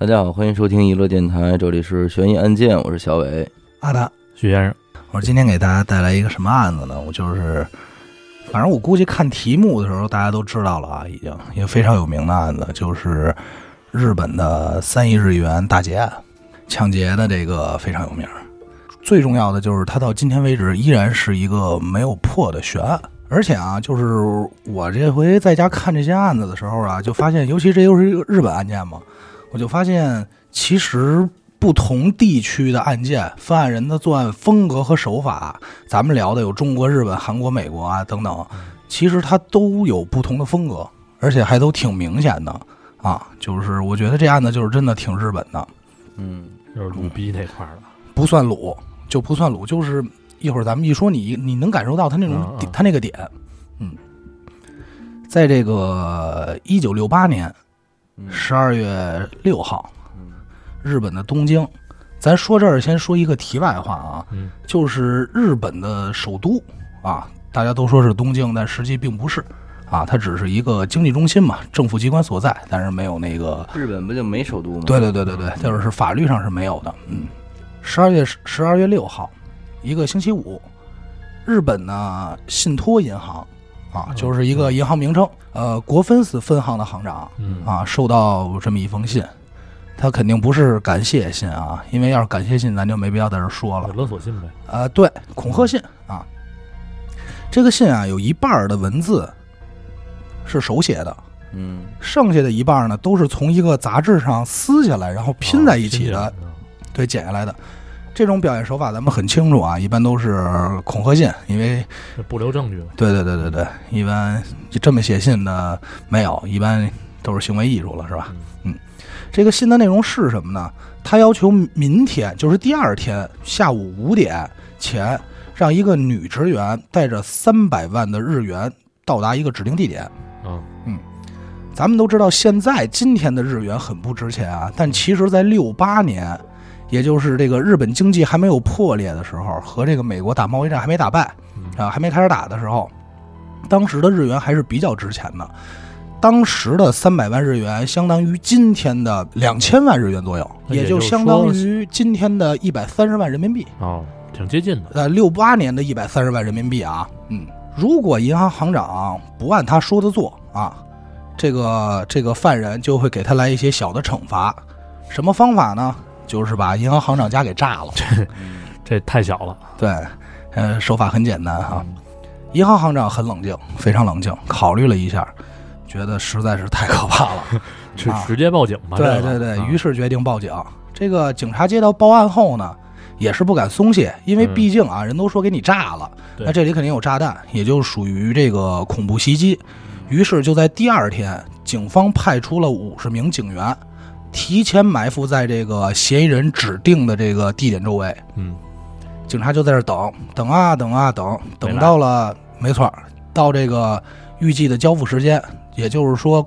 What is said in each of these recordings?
大家好，欢迎收听娱乐电台，这里是悬疑案件，我是小伟。阿达，徐先生，我说今天给大家带来一个什么案子呢？我就是，反正我估计看题目的时候大家都知道了啊，已经一个非常有名的案子，就是日本的三亿日元大劫案，抢劫的这个非常有名。最重要的就是它到今天为止依然是一个没有破的悬案。而且啊，就是我这回在家看这些案子的时候啊，就发现，尤其这又是一个日本案件嘛，我就发现其实不同地区的案件，犯案人的作案风格和手法，咱们聊的有中国、日本、韩国、美国啊等等，其实它都有不同的风格，而且还都挺明显的啊。就是我觉得这案子就是真的挺日本的，嗯，就是鲁逼那块儿的，不算鲁，就不算鲁，就是一会儿咱们一说你，你能感受到他那种嗯嗯。他那个点，嗯，在这个一九六八年嗯十二月六号，嗯日本的东京。咱说这儿先说一个题外话啊，嗯就是日本的首都啊，大家都说是东京，但实际并不是啊，它只是一个经济中心嘛，政府机关所在，但是没有那个日本不就没首都吗？对对对对对，就是法律上是没有的。嗯，十二月十二月六号，一个星期五，日本呢信托银行啊，就是一个银行名称，呃，国分寺分行的行长嗯。啊，收到这么一封信，他肯定不是感谢信啊，因为要是感谢信，咱就没必要在这儿说了。勒索信呗，呃，对，恐吓信啊，这个信啊有一半的文字是手写的，嗯。剩下的一半呢都是从一个杂志上撕下来，然后拼在一起的，啊对，剪下来的。这种表现手法咱们很清楚啊，一般都是恐吓信，因为不留证据呗，对对对对对，一般就这么写信的没有，一般都是行为艺术了，是吧？嗯，这个信的内容是什么呢？他要求明天，就是第二天下午五点前，让一个女职员带着三百万的日元到达一个指定地点。嗯咱们都知道，现在今天的日元很不值钱啊，但其实，在六八年，也就是这个日本经济还没有破裂的时候，和这个美国打贸易战还没打败嗯啊，还没开始打的时候，当时的日元还是比较值钱的。当时的三百万日元相当于今天的两千万日元左右，也也就就是相当于今天的一百三十万人民币。哦，挺接近的，呃，六八年的一百三十万人民币啊，嗯，如果银行行长不按他说的做啊，这个这个犯人就会给他来一些小的惩罚。什么方法呢？就是把银行行长家给炸了。这这太小了，对，呃，手法很简单哈、嗯银行行长很冷静，非常冷静，考虑了一下，觉得实在是太可怕了。就直接报警吧，对对对，啊于是决定报警。这个警察接到报案后呢，也是不敢松懈，因为嗯毕竟啊，人都说给你炸了，那这里肯定有炸弹，也就属于这个恐怖袭击。于是就在第二天，警方派出了五十名警员，提前埋伏在这个嫌疑人指定的这个地点周围。嗯。警察就在这儿等，等啊等啊等，等到了，没错儿，到这个预计的交付时间，也就是说，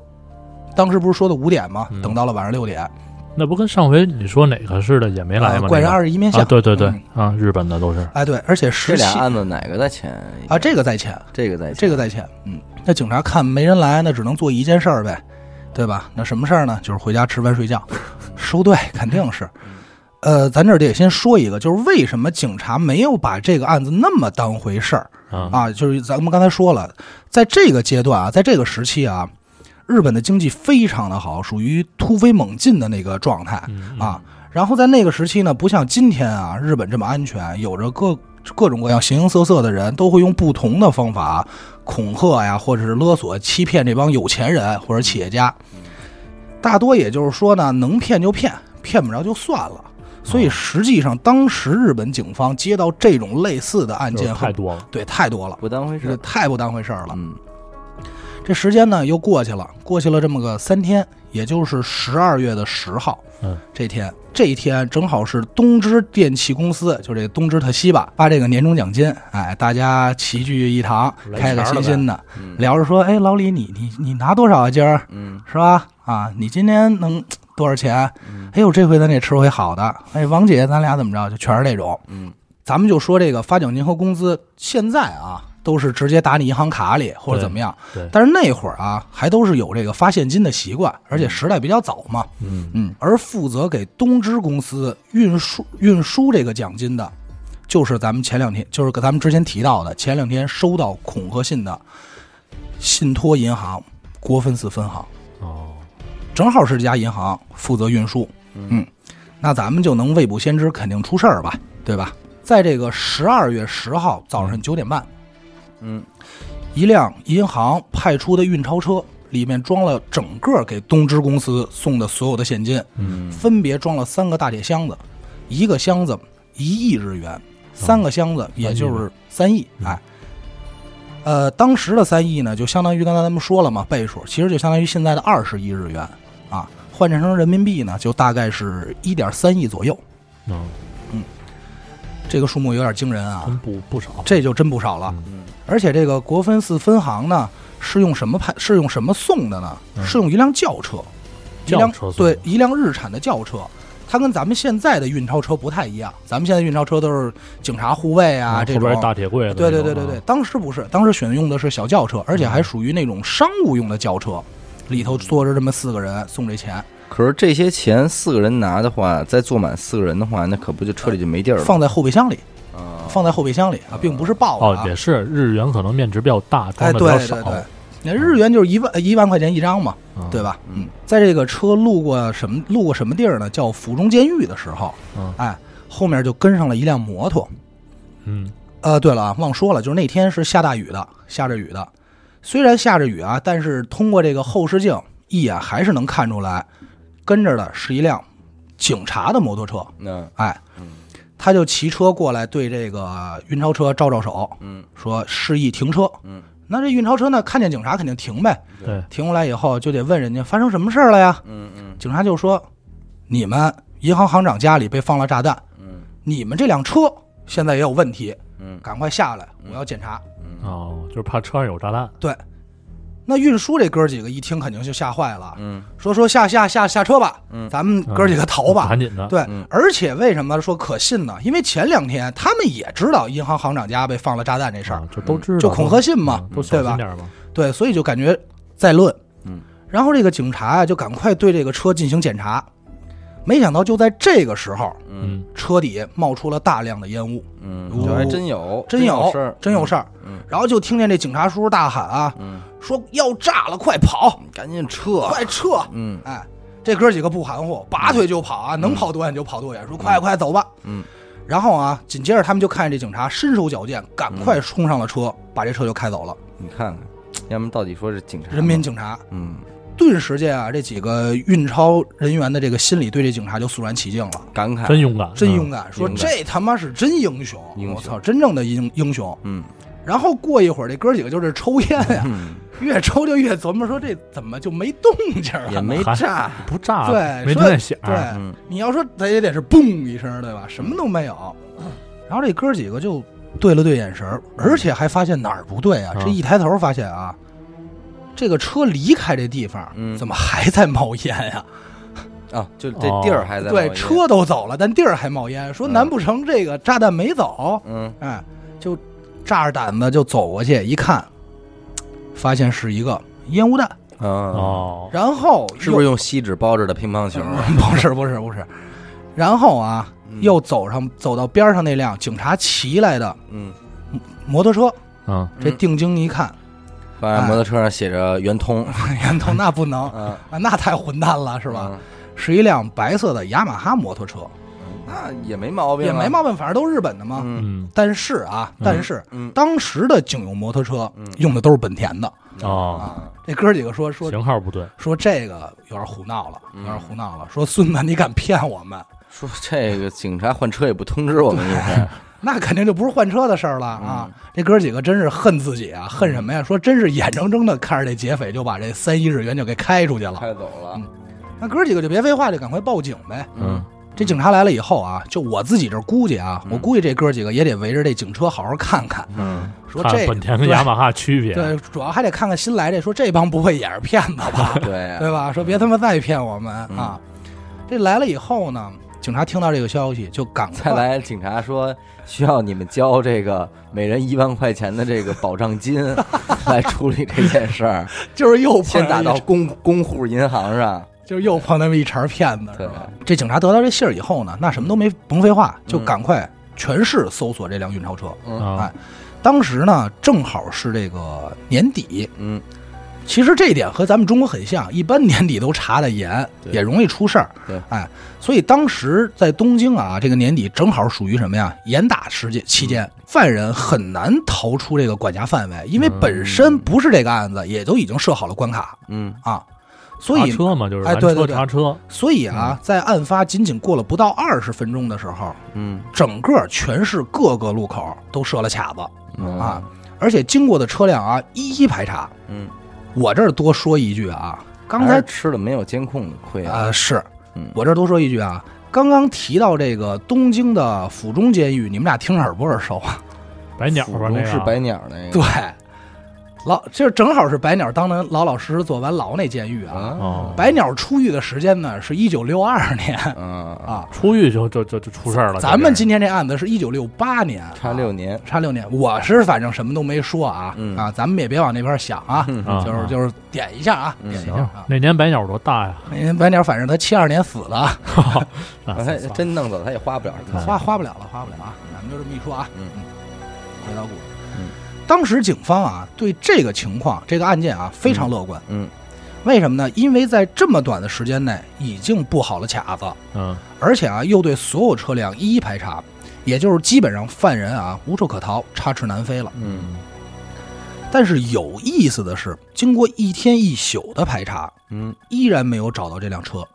当时不是说的五点吗？嗯。等到了晚上六点，那不跟上回你说哪个似的也没来吗？呃怪人那个？二十一面相、啊，对对对嗯。啊，日本的都是，哎对，而且这十七俩案子哪个在前？啊，这个在前，这个在前。这个在前，嗯，那警察看没人来，那只能做一件事儿呗，对吧？那什么事儿呢？就是回家吃饭睡觉，收队肯定是。呃，咱这儿得先说一个，就是为什么警察没有把这个案子那么当回事儿啊啊？就是咱们刚才说了，在这个阶段啊，在这个时期啊，日本的经济非常的好，属于突飞猛进的那个状态。嗯啊，然后在那个时期呢，不像今天啊，日本这么安全，有着各各种各样形形色色的人，都会用不同的方法恐吓呀，或者是勒索、欺骗这帮有钱人或者企业家。大多也就是说呢，能骗就骗，骗不着就算了。所以实际上，当时日本警方接到这种类似的案件太多了，对太多了，不当回事。这太不当回事儿了。嗯这时间呢又过去了，过去了这么个三天，也就是十二月的十号，嗯，这天这一天正好是东芝电器公司，就这个东芝特西吧发这个年终奖金，哎，大家齐聚一堂，开开心心的嗯聊着说，哎，老李你你你拿多少啊？今儿嗯是吧？啊，你今天能多少钱？嗯哎呦，这回咱得吃回好的。哎，王姐，咱俩怎么着？就全是这种。嗯咱们就说这个发奖金和工资，现在啊，都是直接打你银行卡里或者怎么样。对但是那会儿啊，还都是有这个发现金的习惯，而且时代比较早嘛。嗯嗯，而负责给东芝公司运输运输这个奖金的，就是咱们前两天，就是跟咱们之前提到的，前两天收到恐吓信的信托银行国分寺分行，哦，正好是这家银行负责运输。嗯，那咱们就能未卜先知，肯定出事儿吧，对吧？在这个十二月十号早上九点半，嗯一辆银行派出的运钞车里面装了整个给东芝公司送的所有的现金，嗯分别装了三个大铁箱子，一个箱子一亿日元，三个箱子也就是三亿。嗯哎，呃，当时的三亿呢，就相当于刚才咱们说了嘛，倍数其实就相当于现在的二十亿日元啊，换算成人民币呢，就大概是一点三亿左右。嗯，这个数目有点惊人啊，真不不少。这就真不少了。嗯而且这个国分寺分行呢，是用什么派？是用什么送的呢？嗯是用一辆轿车，一辆轿车送对，一辆日产的轿车。它跟咱们现在的运钞车不太一样，咱们现在运钞车都是警察护卫啊，这种后边大铁柜对对对对对，当时不是，当时选用的是小轿车，而且嗯还属于那种商务用的轿车，里头坐着这么四个人送这钱，可是这些钱四个人拿的话，再坐满四个人的话，那可不就车里就没地儿了？放在后备箱里，啊，放在后备箱里啊，并不是爆哦的啊，。也是日元可能面值比较大，哎，装的比较少对对。对，那日元就是一万一万块钱一张嘛，嗯对？吧？嗯，在这个车路过什么路过什么地儿呢？叫府中监狱的时候，嗯哎，后面就跟上了一辆摩托。嗯呃，对了啊，忘说了，就是那天是下大雨的，下着雨的。虽然下着雨啊，但是通过这个后视镜一眼还是能看出来，跟着的是一辆警察的摩托车。那哎嗯，他就骑车过来，对这个运钞车招招手，嗯说示意停车。嗯那这运钞车呢，看见警察肯定停呗。对，停过来以后，就得问人家发生什么事儿了呀？嗯嗯警察就说：“你们银行行长家里被放了炸弹，嗯你们这辆车现在也有问题，嗯赶快下来，我要检查。嗯哦，就是怕车上有炸弹。对，那运输这哥几个一听肯定就吓坏了，嗯说说下下下下车吧，嗯咱们哥几个逃吧。赶紧的。对，嗯而且为什么说可信呢？因为前两天他们也知道银行行长家被放了炸弹这事儿，啊，就都知道，就恐吓信嘛嗯都小对吧心点嘛。对，所以就感觉在论。嗯，然后这个警察啊，就赶快对这个车进行检查，没想到就在这个时候，嗯。嗯。车底冒出了大量的烟雾，嗯，哦。这还真有，真有有事儿，真有事儿。嗯。然后就听见这警察叔叔大喊啊，嗯，说要炸了，快跑，赶紧撤，快撤！嗯。哎，这哥几个不含糊，拔腿就跑啊，能跑多远就跑多远，说快快走吧。嗯。然后啊，紧接着他们就看见这警察身手矫健，赶快冲上了车，把这车就开走了。你看看，要么到底说是警察，人民警察。嗯，顿时间啊，这几个运钞人员的这个心里对这警察就肃然起敬了，感慨，真勇敢，真勇敢，说这他妈是真英雄，我操，真正的英英雄。嗯然后过一会儿，这哥几个就是抽烟呀，嗯，越抽就越琢磨，说这怎么就没动静了？也没炸，嗯，不炸，对没说听见响。对，嗯你要说他也得是嘣一声，对吧？什么都没有。然后这哥几个就对了对眼神，而且还发现哪儿不对啊？嗯这一抬头发现啊，这个车离开这地方，嗯。怎么还在冒烟呀？啊，就这地儿还在冒对，烟车都走了，但地儿还冒烟。说嗯。难不成这个炸弹没走？嗯。哎，就炸着胆子就走过去一看，发现是一个烟雾弹，啊，哦，然后是不是用锡纸包着的乒乓球？不是不是不是，然后啊，嗯。又走上走到边上那辆警察骑来的嗯，摩托车，嗯，这定睛一看，发现摩托车上写着圆通，圆通那不能。那太混蛋了是是吧？？是一辆白色的雅马哈摩托车，那也没毛病，也没毛病，反正都是日本的嘛。但是啊，但是嗯。当时的警用摩托车嗯。用的都是本田的。哦，啊。这哥几个说说型号不对，说这个有点胡闹了，有嗯点胡闹了。说孙子，你敢骗我们？说这个警察换车也不通知我们一声，那肯定就不是换车的事儿了啊！这哥几个真是恨自己啊，恨什么呀？说真是眼睁睁的看着这劫匪就把这三亿日元就给开出去了。开走了嗯，那哥几个就别废话，就赶快报警呗。嗯，这警察来了以后啊，就我自己这儿估计啊，嗯我估计这哥几个也得围着这警车好好看看，嗯说这本田跟雅马哈区别，对，主要还得看看新来这，说这帮不会也是骗子吧？对对吧？说别他妈再骗我们嗯啊！这来了以后呢，警察听到这个消息就赶再快来警察说需要你们交这个每人一万块钱的这个保障金 来处理这件事儿，就是又碰先打到公公户银行上。就是又碰那么一茬骗子，是对吧？这警察得到这信儿以后呢，那什么都没甭废话，就嗯赶快全市搜索这辆运钞车。嗯啊哎，当时呢正好是这个年底，嗯其实这一点和咱们中国很像，一般年底都查的严，也容易出事儿。对，哎，所以当时在东京啊，这个年底正好属于什么呀？严打时间期间，犯人很难逃出这个管辖范围，因为本身不是这个案子，也都已经设好了关卡。嗯。啊。所以，查车嘛，就是哎对对对。查车，所以啊，在案发仅仅过了不到二十分钟的时候，嗯。整个全市各个路口都设了卡子，嗯。啊而且经过的车辆啊一一排查。嗯，我这儿多说一句啊，刚才吃了没有监控的亏啊。啊、是嗯我这儿多说一句啊，刚刚提到这个东京的府中监狱，你们俩听着耳不耳熟啊？白鸟吧那个是白鸟那个。对，老这正好是白鸟当年老老实实坐完牢那监狱啊。啊哦，白鸟出狱的时间呢是一九六二年啊，啊，出狱就就就就出事儿了。咱们今天这案子是一九六八年，差六年。差六年。我是反正什么都没说啊、嗯啊，咱们也别往那边想啊，嗯啊啊就是就是点一下啊，点一下啊。那年白鸟多大呀？那年白鸟反正他七二年死的，啊啊他真弄走他也花不了什么钱。花花不了了，花不了啊。咱们就这么一说啊，嗯回到故事。嗯当时警方啊对这个情况、这个案件啊非常乐观。嗯为什么呢？因为在这么短的时间内已经布好了卡子，嗯而且啊又对所有车辆一一排查，也就是基本上犯人啊无处可逃，插翅难飞了。嗯但是有意思的是，经过一天一宿的排查，嗯，依然没有找到这辆车，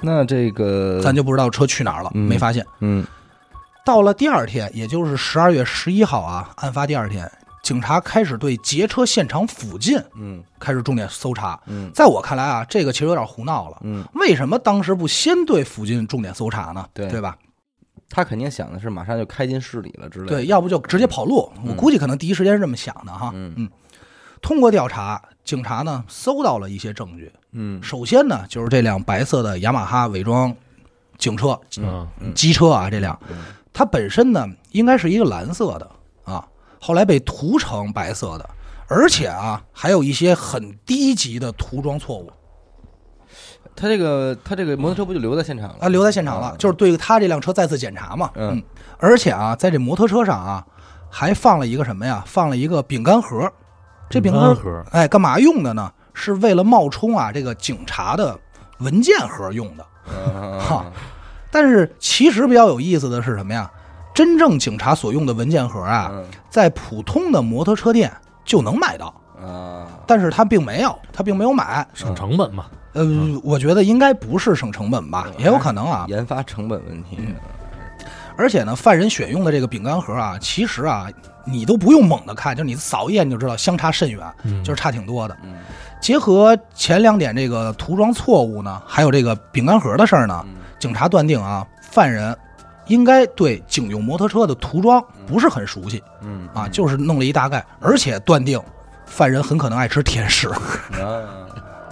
那这个咱就不知道车去哪儿了，嗯没发现。嗯到了第二天，也就是十二月十一号啊，案发第二天，警察开始对劫车现场附近嗯开始重点搜查。嗯在我看来啊，这个其实有点胡闹了。嗯，为什么当时不先对附近重点搜查呢？对对吧？他肯定想的是马上就开进市里了之类的。对，要不就直接跑路。我嗯估计可能第一时间是这么想的哈。嗯通过调查，警察呢搜到了一些证据。嗯首先呢，就是这辆白色的雅马哈伪装警车、嗯嗯机车啊，这辆嗯它本身呢应该是一个蓝色的啊，后来被涂成白色的，而且啊还有一些很低级的涂装错误他这个他这个摩托车不就留在现场了？啊，留在现场了，嗯就是对他这辆车再次检查嘛。嗯而且啊，在这摩托车上啊还放了一个什么呀？放了一个饼干盒，这饼干干盒哎干嘛用的呢？是为了冒充啊这个警察的文件盒用的。嗯哈但是其实比较有意思的是什么呀？真正警察所用的文件盒啊，嗯在普通的摩托车店就能买到，啊但是他并没有，他并没有买。省成本嘛。呃，我觉得应该不是省成本吧，嗯也有可能啊。研发成本问题。而且呢，犯人选用的这个饼干盒啊，其实啊，你都不用猛的看，就是你扫一眼你就知道相差甚远，嗯就是差挺多的。嗯结合前两点这个涂装错误呢，还有这个饼干盒的事儿呢，嗯警察断定啊，犯人应该对警用摩托车的涂装不是很熟悉嗯啊，就是弄了一大概，而且断定犯人很可能爱吃甜食，啊。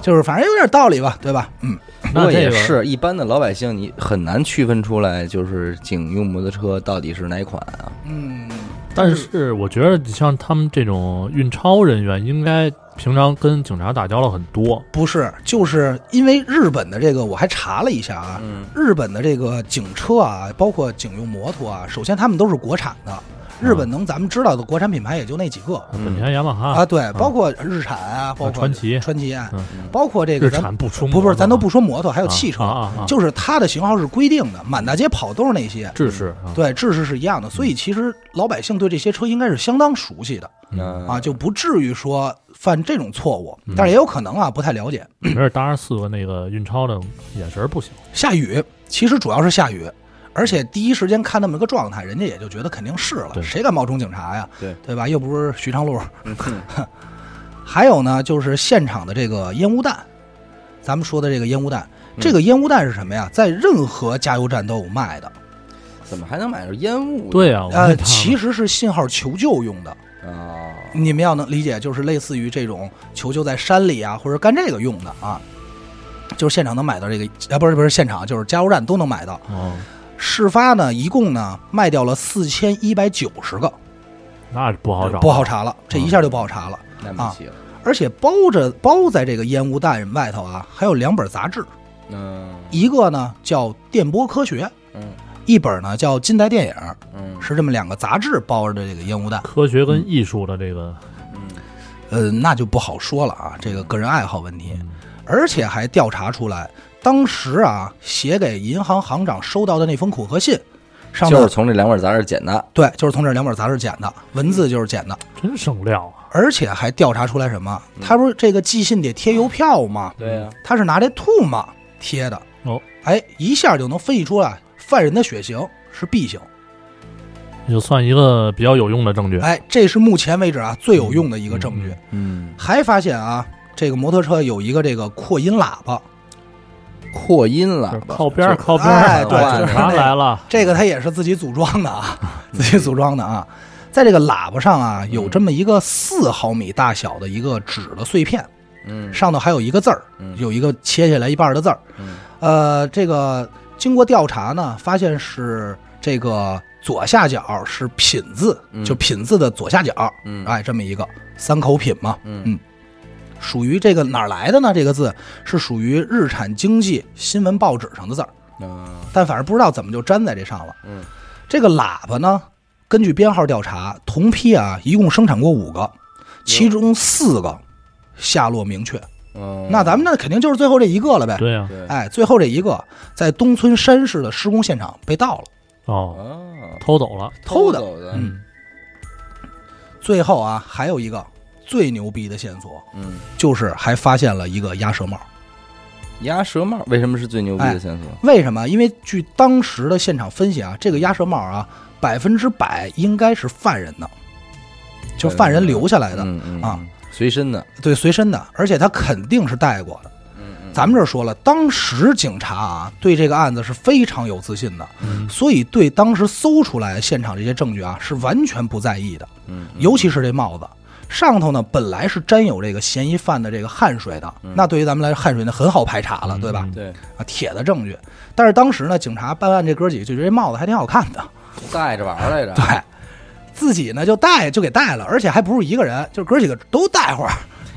就是反正有点道理吧，对吧？嗯，不过也是一般的老百姓，你很难区分出来，就是警用摩托车到底是哪款啊？嗯，但是我觉得像他们这种运钞人员，应该平常跟警察打交道很多。不是，就是因为日本的这个，我还查了一下啊，嗯。日本的这个警车啊，包括警用摩托啊，首先他们都是国产的。日本能咱们知道的国产品牌也就那几个。嗯。本田、雅马哈。啊，对，包括日产啊，包括传奇。传奇啊，嗯。包括这个日咱产不出不不是，咱都不说说摩托，还有汽车，啊。啊啊，就是它的型号是规定的，满大街跑都是那些，制式啊，对，制式是一样的，所以其实老百姓对这些车应该是相当熟悉的。嗯。啊，就不至于说犯这种错误嗯，但是也有可能啊，不太了解。没事当然四个那个运钞的眼神不行。下雨，其实主要是下雨，而且第一时间看那么个状态，人家也就觉得肯定是了，谁敢冒充警察呀？对对吧？又不是徐长路。嗯还有呢，就是现场的这个烟雾弹，咱们说的这个烟雾弹，嗯这个烟雾弹是什么呀？在任何加油站都有卖的，怎么还能买着烟雾？对呀，我呃，其实是信号求救用的。啊，你们要能理解，就是类似于这种求救在山里啊，或者干这个用的啊。就是现场能买到这个，啊，不是不是现场，就是加油站都能买到。哦，事发呢，一共呢卖掉了四千一百九十个，那不好找，不好查了，这一下就不好查了。那不起了。而且包着包在这个烟雾弹外头啊，还有两本杂志，嗯一个呢叫《电波科学》，嗯一本呢叫《近代电影》，嗯是这么两个杂志包着的这个烟雾弹。科学跟艺术的这个，嗯呃，那就不好说了啊，这个个人爱好问题。嗯而且还调查出来，当时啊写给银行行长收到的那封恐吓信，上头就是从这两本杂志捡的。对，就是从这两本杂志捡的，文字就是捡的。真省料啊！而且还调查出来什么？嗯他不是这个寄信得贴邮票吗？对呀，他是拿这兔嘛贴的。哦，哎，一下就能分析出来犯人的血型是 B 型。也就算一个比较有用的证据。哎，这是目前为止啊最有用的一个证据。嗯，还发现啊，这个摩托车有一个这个扩音喇叭，扩音就是喇叭，靠边儿靠边儿，哎对警察来了，这个他也是自己组装的啊，自己组装的啊。在这个喇叭上啊，有这么一个四毫米大小的一个纸的碎片，嗯上头还有一个字儿，嗯有一个切下来一半的字儿。嗯呃，这个经过调查呢，发现是这个左下角是品字，嗯。就品字的左下角，嗯。哎，这么一个三口品嘛，嗯。嗯。属于这个哪儿来的呢？这个字是属于日产经济新闻报纸上的字儿，嗯但反正不知道怎么就粘在这上了。嗯。这个喇叭呢，根据编号调查，同批啊一共生产过五个，其中四个下落明确。嗯，那咱们那肯定就是最后这一个了呗。对呀，对。哎，最后这一个在东村山市的施工现场被盗了，哦，哦，偷走了，偷的。走的，嗯。最后啊还有一个最牛逼的线索，嗯，就是还发现了一个鸭舌帽。鸭舌帽为什么是最牛逼的线索？为什么？因为据当时的现场分析啊，这个鸭舌帽啊，百分之百应该是犯人的，就犯人留下来的，嗯嗯。啊，随身的，对，随身的，而且他肯定是带过的。嗯嗯，咱们这儿说了，当时警察啊对这个案子是非常有自信的，嗯。所以对当时搜出来现场这些证据啊是完全不在意的，嗯，嗯尤其是这帽子。上头呢本来是沾有这个嫌疑犯的这个汗水的，嗯。那对于咱们来说汗水呢很好排查了，对吧？嗯对。啊，铁的证据。但是当时呢，警察办案这哥几个就觉得这帽子还挺好看的，戴着玩来着，对，自己呢就带就给带了，而且还不是一个人，就是哥几个都带会儿，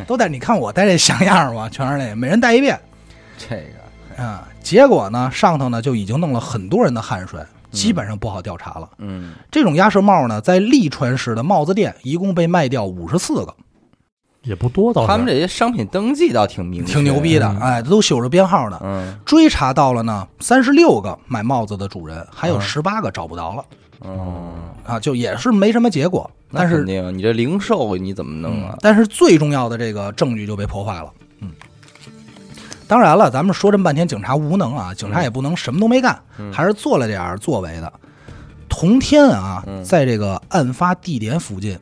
都带。你看我戴这像样吗？全是那个，每人戴一遍。这个，啊，结果呢，上头呢就已经弄了很多人的汗水，基本上不好调查了。嗯这种鸭舌帽呢，在利川市的帽子店一共被卖掉五十四个，也不多，倒是他们这些商品登记倒挺明，挺牛逼的，嗯哎，都绣着编号呢。嗯追查到了呢，三十六个买帽子的主人，还有嗯十八个找不着了嗯，啊，就也是没什么结果。但是你这零售你怎么弄啊？但是最重要的这个证据就被破坏了。嗯，当然了，咱们说这么半天，警察无能啊，警察也不能什么都没干，嗯还是做了点儿作为的。同天啊，嗯在这个案发地点附近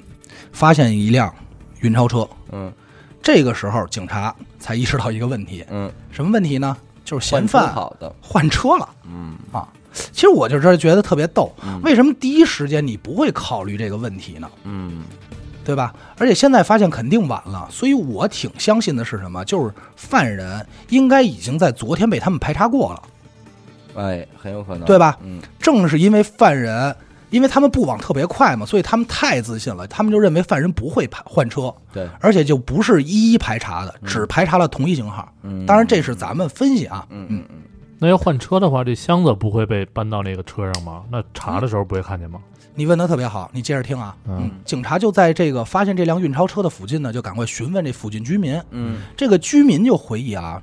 发现一辆运钞车，嗯这个时候警察才意识到一个问题，嗯，什么问题呢？就是嫌犯换车了嗯啊。其实我就是觉得特别逗，嗯。为什么第一时间你不会考虑这个问题呢？嗯。对吧？而且现在发现肯定晚了，所以我挺相信的是什么？就是犯人应该已经在昨天被他们排查过了，哎，很有可能，对吧？嗯。正是因为犯人，因为他们不往特别快嘛，所以他们太自信了，他们就认为犯人不会排换车，对，而且就不是一一排查的，只排查了同一型号。嗯，当然，这是咱们分析啊，嗯嗯。嗯，那要换车的话，这箱子不会被搬到那个车上吗？那查的时候不会看见吗？你问的特别好，你接着听啊。嗯警察就在这个发现这辆运钞车的附近呢，就赶快询问这附近居民。嗯这个居民就回忆啊，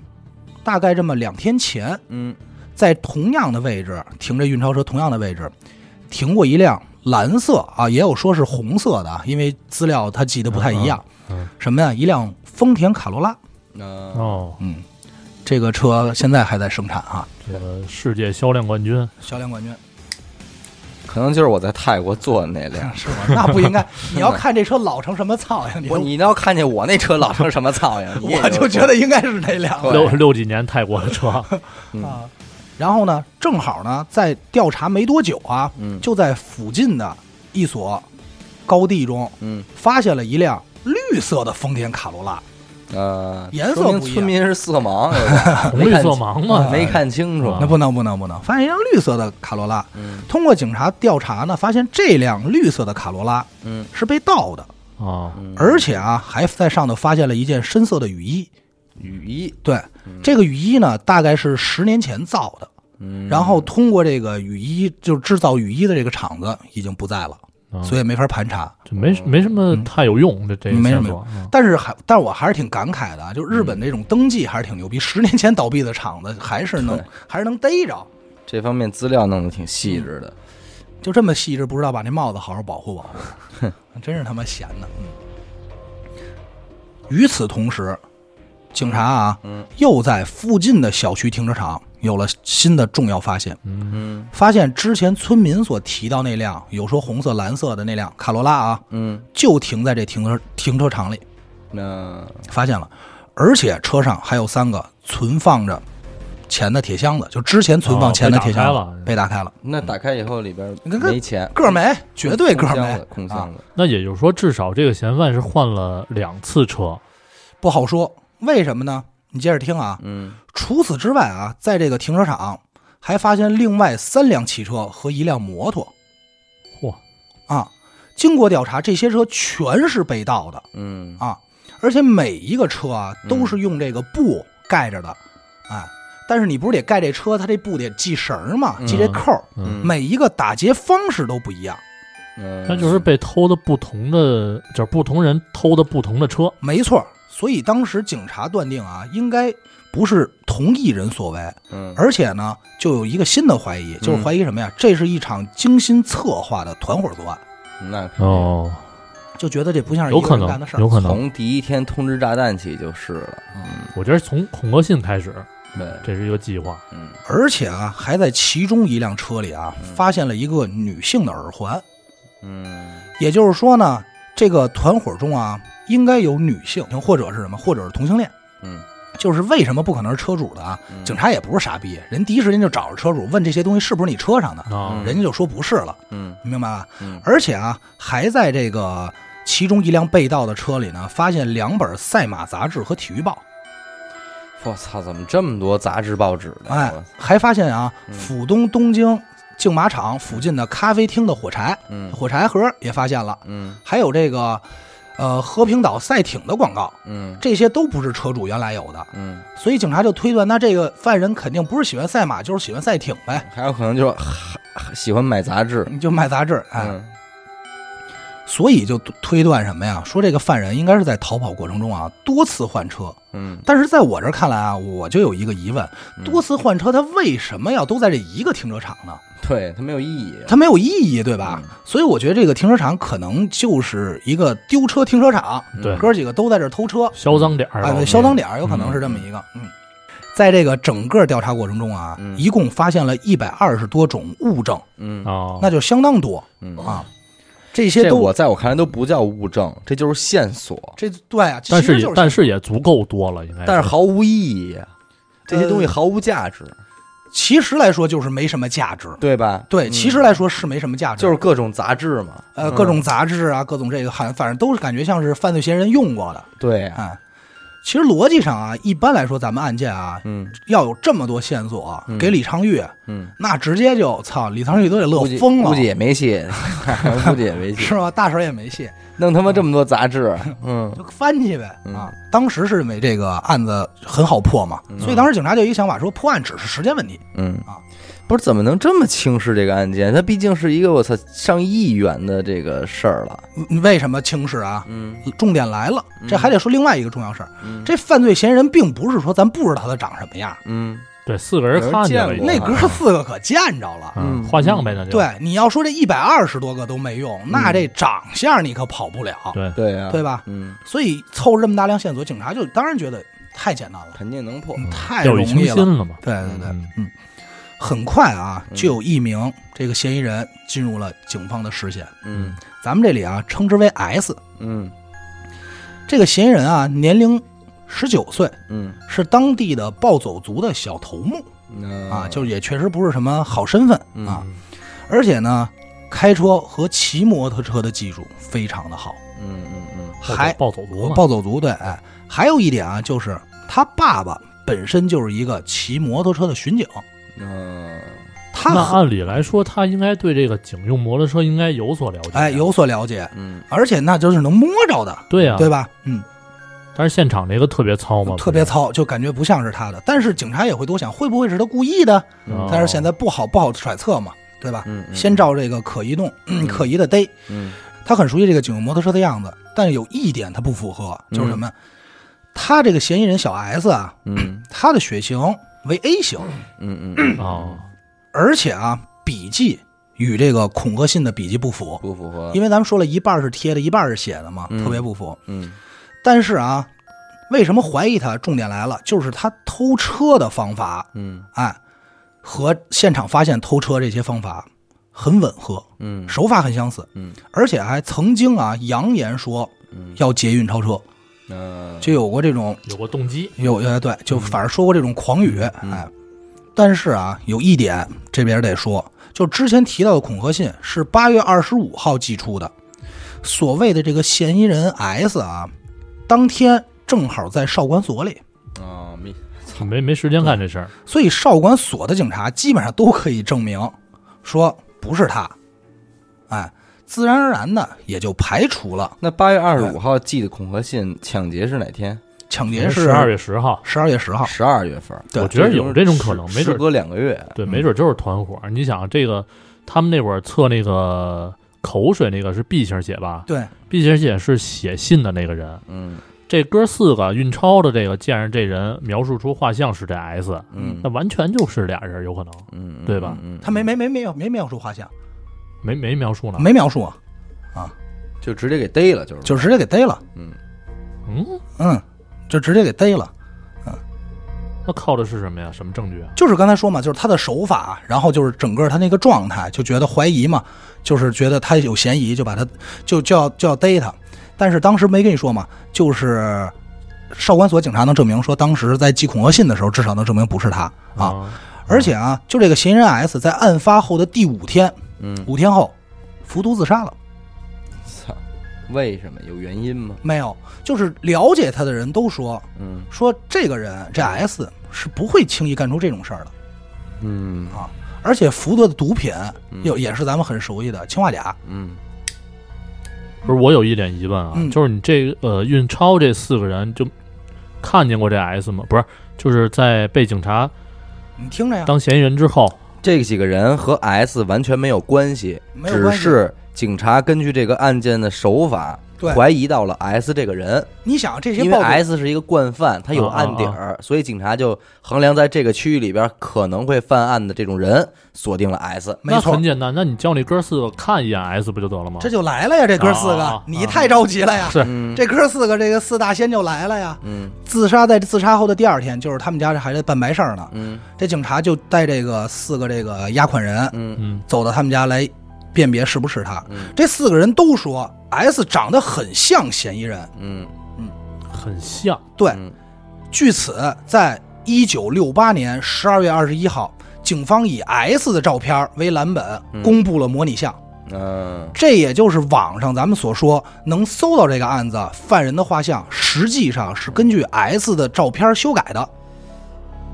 大概这么两天前，嗯在同样的位置停着运钞车，同样的位置停过一辆蓝色啊，也有说是红色的啊，因为资料他记得不太一样。嗯什么呀？一辆丰田卡罗拉。那哦，嗯，这个车现在还在生产啊，这个世界销量冠军，销量冠军可能就是我在泰国坐的那辆。是吗？那不应该。你要看这车老成什么操样，你我你要看见我那车老成什么操样，我就觉得应该是那辆对六六几年泰国的车，嗯 啊。然后呢，正好呢，在调查没多久啊，嗯就在附近的一所高地中嗯发现了一辆绿色的丰田卡罗拉。呃，颜色不一样村民是色盲，有点红绿色盲嘛，没看清楚啊。那不能不能不能，发现一辆绿色的卡罗拉。嗯通过警察调查呢，发现这辆绿色的卡罗拉嗯是被盗的，啊，嗯，而且啊还在上头发现了一件深色的雨衣。雨衣，对，这个雨衣呢大概是十年前造的，嗯，然后通过这个雨衣，就是制造雨衣的这个厂子已经不在了，啊所以没法盘查。就没没什么太有用的这个没什么线索，啊但是还，但是我还是挺感慨的啊，就日本那种登记还是挺牛逼，十年前倒闭的厂子还是能还是能逮着，这方面资料弄得挺细致的。就这么细致，不知道把那帽子好好保护保护，真是他妈闲的。嗯。与此同时，警察啊，嗯又在附近的小区停车场有了新的重要发现，嗯嗯发现之前村民所提到那辆有说红色、蓝色的那辆卡罗拉啊，嗯，就停在这停车停车场里，那发现了，而且车上还有三个存放着钱的铁箱子，就之前存放钱的铁箱子、哦被打开了，那打开以后里边你看看没钱，个没，绝对个没空箱子，空箱子。那也就是说，至少这个嫌犯是换了两次车，不好说。为什么呢？你接着听啊。嗯除此之外啊，在这个停车场还发现另外三辆汽车和一辆摩托嚯，啊。经过调查，这些车全是被盗的嗯啊，而且每一个车啊都是用这个布盖着的，哎。但是你不是得盖这车，它这布得系绳儿嘛，系这扣儿。嗯，每一个打劫方式都不一样。嗯，那就是被偷的不同的，就是不同人偷的不同的车，没错，所以当时警察断定啊，应该不是同一人所为，嗯。而且呢，就有一个新的怀疑，就是怀疑什么呀？这是一场精心策划的团伙作案，那哦，就觉得这不像是一个有可能人干的事，儿。有可能。从第一天通知炸弹起就是了。嗯，我觉得从恐吓信开始，对，这是一个计划。嗯。而且啊，还在其中一辆车里啊，发现了一个女性的耳环，嗯。也就是说呢，这个团伙中啊，应该有女性，或者是什么，或者是同性恋。嗯。就是为什么不可能是车主的啊？嗯。警察也不是傻逼，人第一时间就找着车主，问这些东西是不是你车上的，人家就说不是了，嗯。明白吧？嗯。而且啊，还在这个其中一辆被盗的车里呢，发现两本赛马杂志和体育报，我操，怎么这么多杂志报纸呢？哎，还发现啊，嗯。浦东东京竞马场附近的咖啡厅的火柴，嗯。火柴盒也发现了，嗯。还有这个呃和平岛赛艇的广告，嗯这些都不是车主原来有的，嗯，所以警察就推断，那这个犯人肯定不是喜欢赛马，就是喜欢赛艇呗，还有可能就是喜欢买杂志。你就卖杂志，哎。嗯所以就推断什么呀？说这个犯人应该是在逃跑过程中啊多次换车，嗯。但是在我这儿看来啊，我就有一个疑问：嗯。多次换车，他为什么要都在这一个停车场呢？对，他没有意义。他没有意义，对吧？嗯。所以我觉得这个停车场可能就是一个丢车停车场，对。哥几个都在这偷车，销赃点儿啊，对，嗯销赃点儿有可能是这么一个。嗯，在这个整个调查过程中啊，嗯。一共发现了一百二十多种物证，嗯。哦，那就相当多嗯。啊。这些这都我在我看来都不叫物证，这就是线索，这对啊，但其实就是但是也足够多了，应该但是毫无意义呀。这些东西毫无价值，其实来说就是没什么价值。对吧？对，嗯其实来说是没什么价值，就是各种杂志嘛，呃嗯各种杂志啊，各种这个，反反正都是感觉像是犯罪嫌疑人用过的。对呀，哎，其实逻辑上啊，一般来说咱们案件啊，嗯。要有这么多线索嗯。给李昌钰，嗯，那直接就操，李昌钰都得乐估计疯了。估计，也没戏，估计也没戏。是，吧？大婶也没戏，弄他妈这么多杂志，嗯。就翻去呗嗯。啊！当时是认为这个案子很好破嘛，嗯。所以当时警察就一个想法，说破案只是时间问题。嗯。啊。不是怎么能这么轻视这个案件？它毕竟是一个我操上亿元的这个事儿了。嗯为什么轻视啊？嗯重点来了，嗯这还得说另外一个重要事儿。嗯这犯罪嫌疑人并不是说咱不知道他长什么样，嗯对四个人看见了那哥四个可见着了。嗯嗯画像呗，那就对，你要说这一百二十多个都没用，那这长相你可跑不了，对对呀，对吧？嗯，所以凑这么大量线索，警察就当然觉得太简单了，肯定能破。嗯太容易了。心了嘛。对对对，嗯嗯，很快啊，嗯。就有一名这个嫌疑人进入了警方的视线。嗯。咱们这里啊，称之为 S。嗯。这个嫌疑人啊，年龄十九岁，嗯。是当地的暴走族的小头目。嗯。啊，就也确实不是什么好身份嗯。啊，而且呢，开车和骑摩托车的技术非常的好。嗯嗯嗯。还暴走族嘛，暴走族对，哎，还有一点啊，就是他爸爸本身就是一个骑摩托车的巡警，嗯，那他很按理来说，他应该对这个警用摩托车应该有所了解。哎有所了解，嗯而且那就是能摸着的，对呀、对吧？嗯，但是现场这个特别糙嘛，特别糙，就感觉不像是他的。但是警察也会多想，会不会是他故意的？嗯但是现在不好不好揣测嘛，对吧？嗯，嗯先照这个可疑动、可疑的逮，嗯他很熟悉这个警用摩托车的样子，但是有一点他不符合，就是什么？他这个嫌疑人小 S 啊，嗯他的血型为 A 型，嗯嗯哦，而且啊，笔迹与这个恐吓信的笔迹不符，不符合，因为咱们说了一半是贴的，一半是写的嘛，嗯。特别不符。嗯。但是啊，为什么怀疑他？重点来了，就是他偷车的方法，嗯。哎，和现场发现偷车这些方法很吻合，嗯。手法很相似，嗯。而且还曾经啊扬言说嗯。要劫运超车，嗯，就有过这种有过动机，有呃对，就反正说过这种狂语，嗯。哎，但是啊，有一点这边得说，就之前提到的恐吓信是八月二十五号寄出的，所谓的这个嫌疑人 S 啊，当天正好在少管所里，啊，没没没时间干这事儿。所以少管所的警察基本上都可以证明说不是他，哎，自然而然的也就排除了那八月二十五号寄的恐吓信，抢劫是哪天？抢劫是十二月十号，十二月十号，十二月份。对我觉得有这种可能，没准时隔两个月。对，嗯没准就是团伙。你想这个，他们那会儿测那个口水，那个是 B 型血吧对，？B 型血是写信的那个人。嗯这哥四个运钞的这个见着这人，描述出画像是这 S，嗯那完全就是俩人，有可能嗯，对吧嗯，他没没没没有没描述画像，没没描述呢。没描述啊，就直接给逮了，就是就直接给逮了。嗯嗯，嗯，就直接给逮了。嗯那靠的是什么呀？什么证据啊？就是刚才说嘛，就是他的手法，然后就是整个他那个状态，就觉得怀疑嘛，就是觉得他有嫌疑，就把他就就要就要逮他。但是当时没跟你说嘛，就是少管所警察能证明说，当时在寄恐吓信的时候，至少能证明不是他啊。啊，而且啊，就这个嫌疑人 S 在案发后的第五天，嗯，五天后服毒自杀了。操，为什么？有原因吗？没有，就是了解他的人都说，嗯说这个人这 S 是不会轻易干出这种事儿的。嗯啊而且服的毒品嗯又也是咱们很熟悉的氰化钾，嗯不是，我有一点疑问啊，嗯就是你这个呃运钞这四个人就看见过这 S 吗？不是，就是在被警察你听着呀，当嫌疑人之后，这几个人和 S 完全没有关系，只没有关系。是警察根据这个案件的手法对。怀疑到了 S 这个人，你想这些因为 S 是一个惯犯，他有案底儿，所以警察就衡量在这个区域里边可能会犯案的这种人，锁定了 S。没错。很，简单，那你叫那哥四个看一眼 S 不就得了吗？这就来了呀，这哥四个。啊啊啊，你太着急了呀，是。嗯。这哥四个这个四大仙就来了呀。嗯。自杀在自杀后的第二天，就是他们家这还在办白事儿呢，嗯。这警察就带这个四个这个押款人嗯。嗯，走到他们家来辨别是不是他。嗯这四个人都说 S 长得很像嫌疑人，嗯嗯很像。对，嗯据此，在一九六八年十二月二十一号，警方以 S 的照片为蓝本嗯公布了模拟像。嗯这也就是网上咱们所说能搜到这个案子犯人的画像，实际上是根据 S 的照片修改的。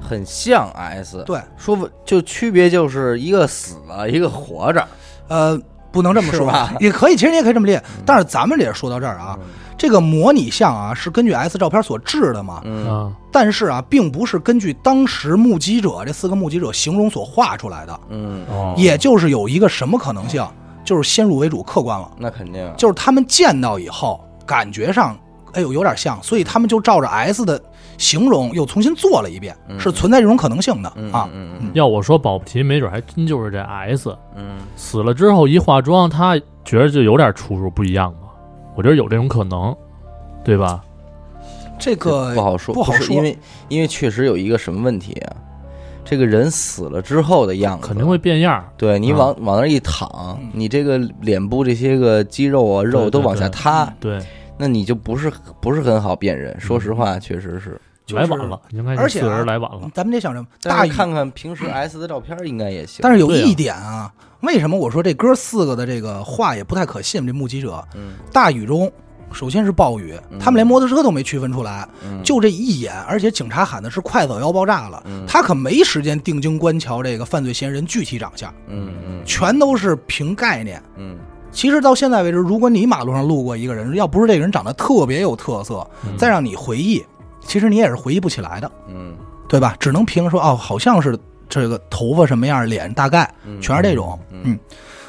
很像 S。对，说不就区别就是一个死了，一个活着。呃，不能这么说吧？也可以，其实你也可以这么理解。但是咱们这说到这儿啊，这个模拟像啊是根据 S 照片所制的嘛，嗯。啊，但是啊，并不是根据当时目击者这四个目击者形容所画出来的，嗯，哦，也就是有一个什么可能性，就是先入为主，客观了。那肯定。就是他们见到以后，感觉上，哎呦有点像，所以他们就照着 S 的形容又重新做了一遍，嗯是存在这种可能性的嗯啊。嗯嗯要我说，保不齐没准还真就是这 S 嗯死了之后一化妆，他觉得就有点出入不一样嘛。我觉得有这种可能，对吧？这个不好说，不好说因为因为确实有一个什么问题啊？这个人死了之后的样子肯定会变样儿。对你啊往往那儿一躺嗯，你这个脸部这些个肌肉啊肉都往下对塌，对，那你就不是不是很好辨认。说实话，确实是。就是来晚了，应该而且四人来晚了。咱们得想着大大宇，看看平时 S 的照片应该也行。但是有一点啊，为什么我说这哥四个的这个话也不太可信？这目击者嗯大雨中首先是暴雨，嗯他们连摩托车都没区分出来，嗯就这一眼，而且警察喊的是快走要爆炸了，嗯他可没时间定睛观瞧这个犯罪嫌疑人具体长相，嗯嗯全都是凭概念。嗯其实到现在为止，如果你马路上路过一个人，要不是这个人长得特别有特色，嗯再让你回忆，其实你也是回忆不起来的，嗯。对吧？只能凭说哦，好像是这个头发什么样，脸大概嗯全是这种。嗯嗯，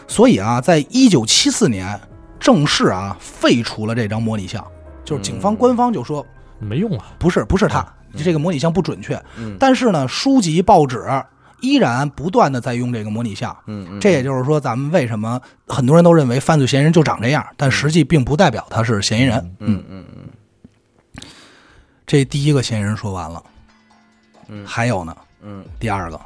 所以啊，在一九七四年正式啊废除了这张模拟像，就是警方嗯。官方就说没用啊，不是不是他，这个模拟像不准确。嗯。但是呢，书籍报纸依然不断的在用这个模拟像。嗯嗯，这也就是说，咱们为什么很多人都认为犯罪嫌疑人就长这样，但实际并不代表他是嫌疑人。嗯嗯。嗯这第一个嫌疑人说完了，嗯。还有呢，嗯。第二个，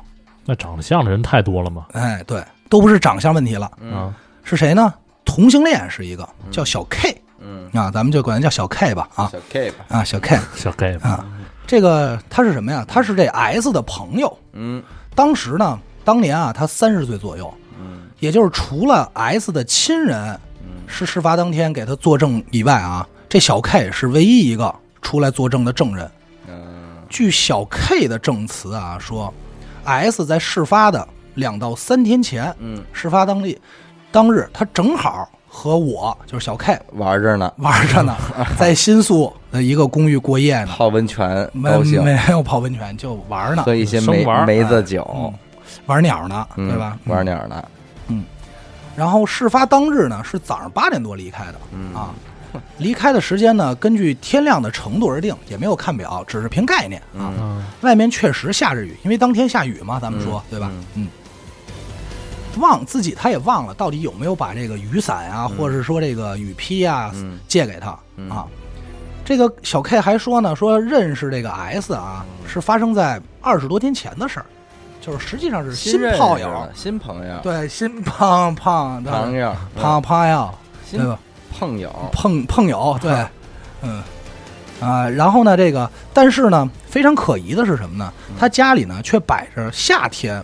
那长得像的人太多了吗，哎，对，都不是长相问题了，嗯。啊，是谁呢？同性恋是一个，叫小 K 嗯，啊，咱们就管他叫小 K 吧，啊。小 K 吧，啊，小 K 小 gay 吧，啊，这个他是什么呀？他是这 S 的朋友，嗯。当时呢，当年啊，他三十岁左右，嗯。也就是除了 S 的亲人嗯。是事发当天给他作证以外啊，这小 K 是唯一一个出来作证的证人。嗯。据小 K 的证词啊说，S 在事发的两到三天前，嗯，事发当日，当日他正好和我就是小 K 玩着呢，玩着呢，在新宿的一个公寓过夜呢，泡温泉没高兴，没有泡温泉就玩呢，喝一些梅梅子酒。嗯，玩鸟呢，嗯对吧？玩鸟呢，嗯。然后事发当日呢是早上八点多离开的嗯。啊，离开的时间呢根据天亮的程度而定，也没有看表，只是凭概念啊。外面确实下着雨，因为当天下雨嘛，咱们说、嗯对吧？嗯嗯，忘自己他也忘了到底有没有把这个雨伞啊，嗯或者是说这个雨披啊、嗯借给他嗯啊。这个小 K 还说呢，说认识这个 S 啊，嗯是发生在二十多天前的事儿，就是实际上是新炮友，新朋友，对，新 胖胖的朋友，胖胖友，对吧？朋友，碰碰友，对，嗯。啊，然后呢，这个但是呢，非常可疑的是什么呢？嗯。他家里呢却摆着夏天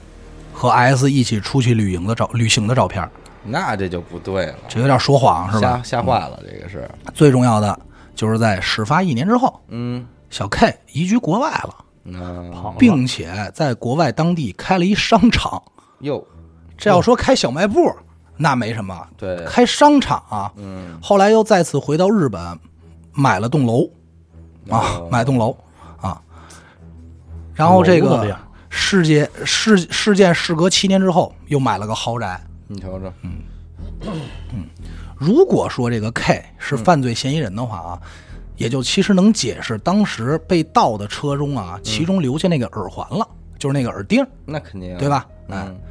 和 S 一起出去旅行的照旅行的照片，那这就不对了，这有点说谎是吧？吓吓坏了，这个是，最重要的就是在事发一年之后，嗯。小 K 移居国外了，嗯，并且在国外当地开了一商场。哟，这要说开小卖部，那没什么，对，开商场啊。嗯。后来又再次回到日本，买了栋楼。啊哦，买栋楼啊。然后这个楼子里啊事件事事件事隔七年之后，又买了个豪宅。你瞅瞅，如果说这个 K 是犯罪嫌疑人的话啊，也就其实能解释当时被盗的车中啊，其中留下那个耳环了，就是那个耳钉，那肯定，对吧？哎，嗯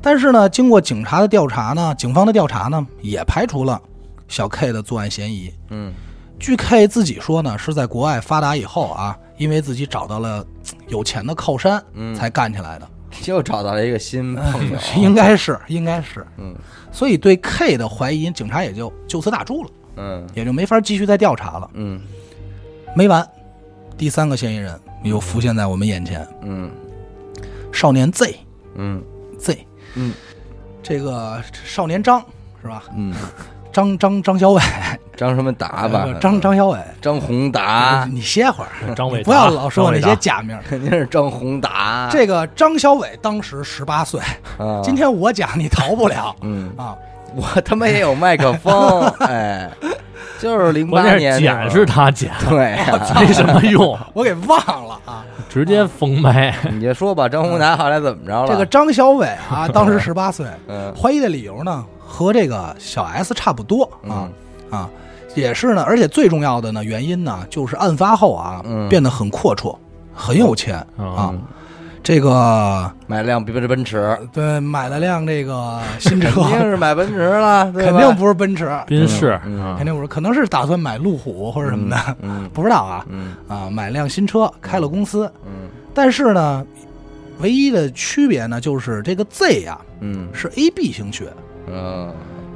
但是呢，经过警察的调查呢，警方的调查呢，也排除了小 K 的作案嫌疑。嗯。据 K 自己说呢，是在国外发达以后啊，因为自己找到了有钱的靠山，嗯。才干起来的。又找到了一个新朋友，应该是，应该是。嗯。所以对 K 的怀疑，警察也就就此打住了，嗯。也就没法继续再调查了。嗯。没完，第三个嫌疑人又浮现在我们眼前，嗯。少年 Z 嗯。Z，嗯。这个少年张是吧？嗯，张张张小伟，张什么达吧呃，张张小伟，张宏达，你歇会儿，张伟达不要老说我那张伟达些假名儿。肯定是张宏达，这个张小伟当时十八岁，啊。今天我讲你逃不了嗯，啊！我他妈也有麦克风，哎，就是零八年那会儿剪是他剪，对啊，没什么用，我给忘了啊！直接封麦。你就说吧，张宏达后来怎么着了？这个张小伟啊，当时十八岁，嗯怀疑的理由呢和这个小 S 差不多啊嗯啊，也是呢，而且最重要的呢原因呢，就是案发后啊嗯变得很阔绰，很有钱啊。嗯这个买辆奔奔驰，对，买了辆这个 新车。肯，定是买奔驰了，肯定不是奔驰，宾士肯定不是，可能是打算买路虎或者什么的，嗯 不知道啊。嗯。啊，买辆新车，开了公司，嗯。但是呢，唯一的区别呢，就是这个 Z 呀、嗯。是 A B 型血，嗯。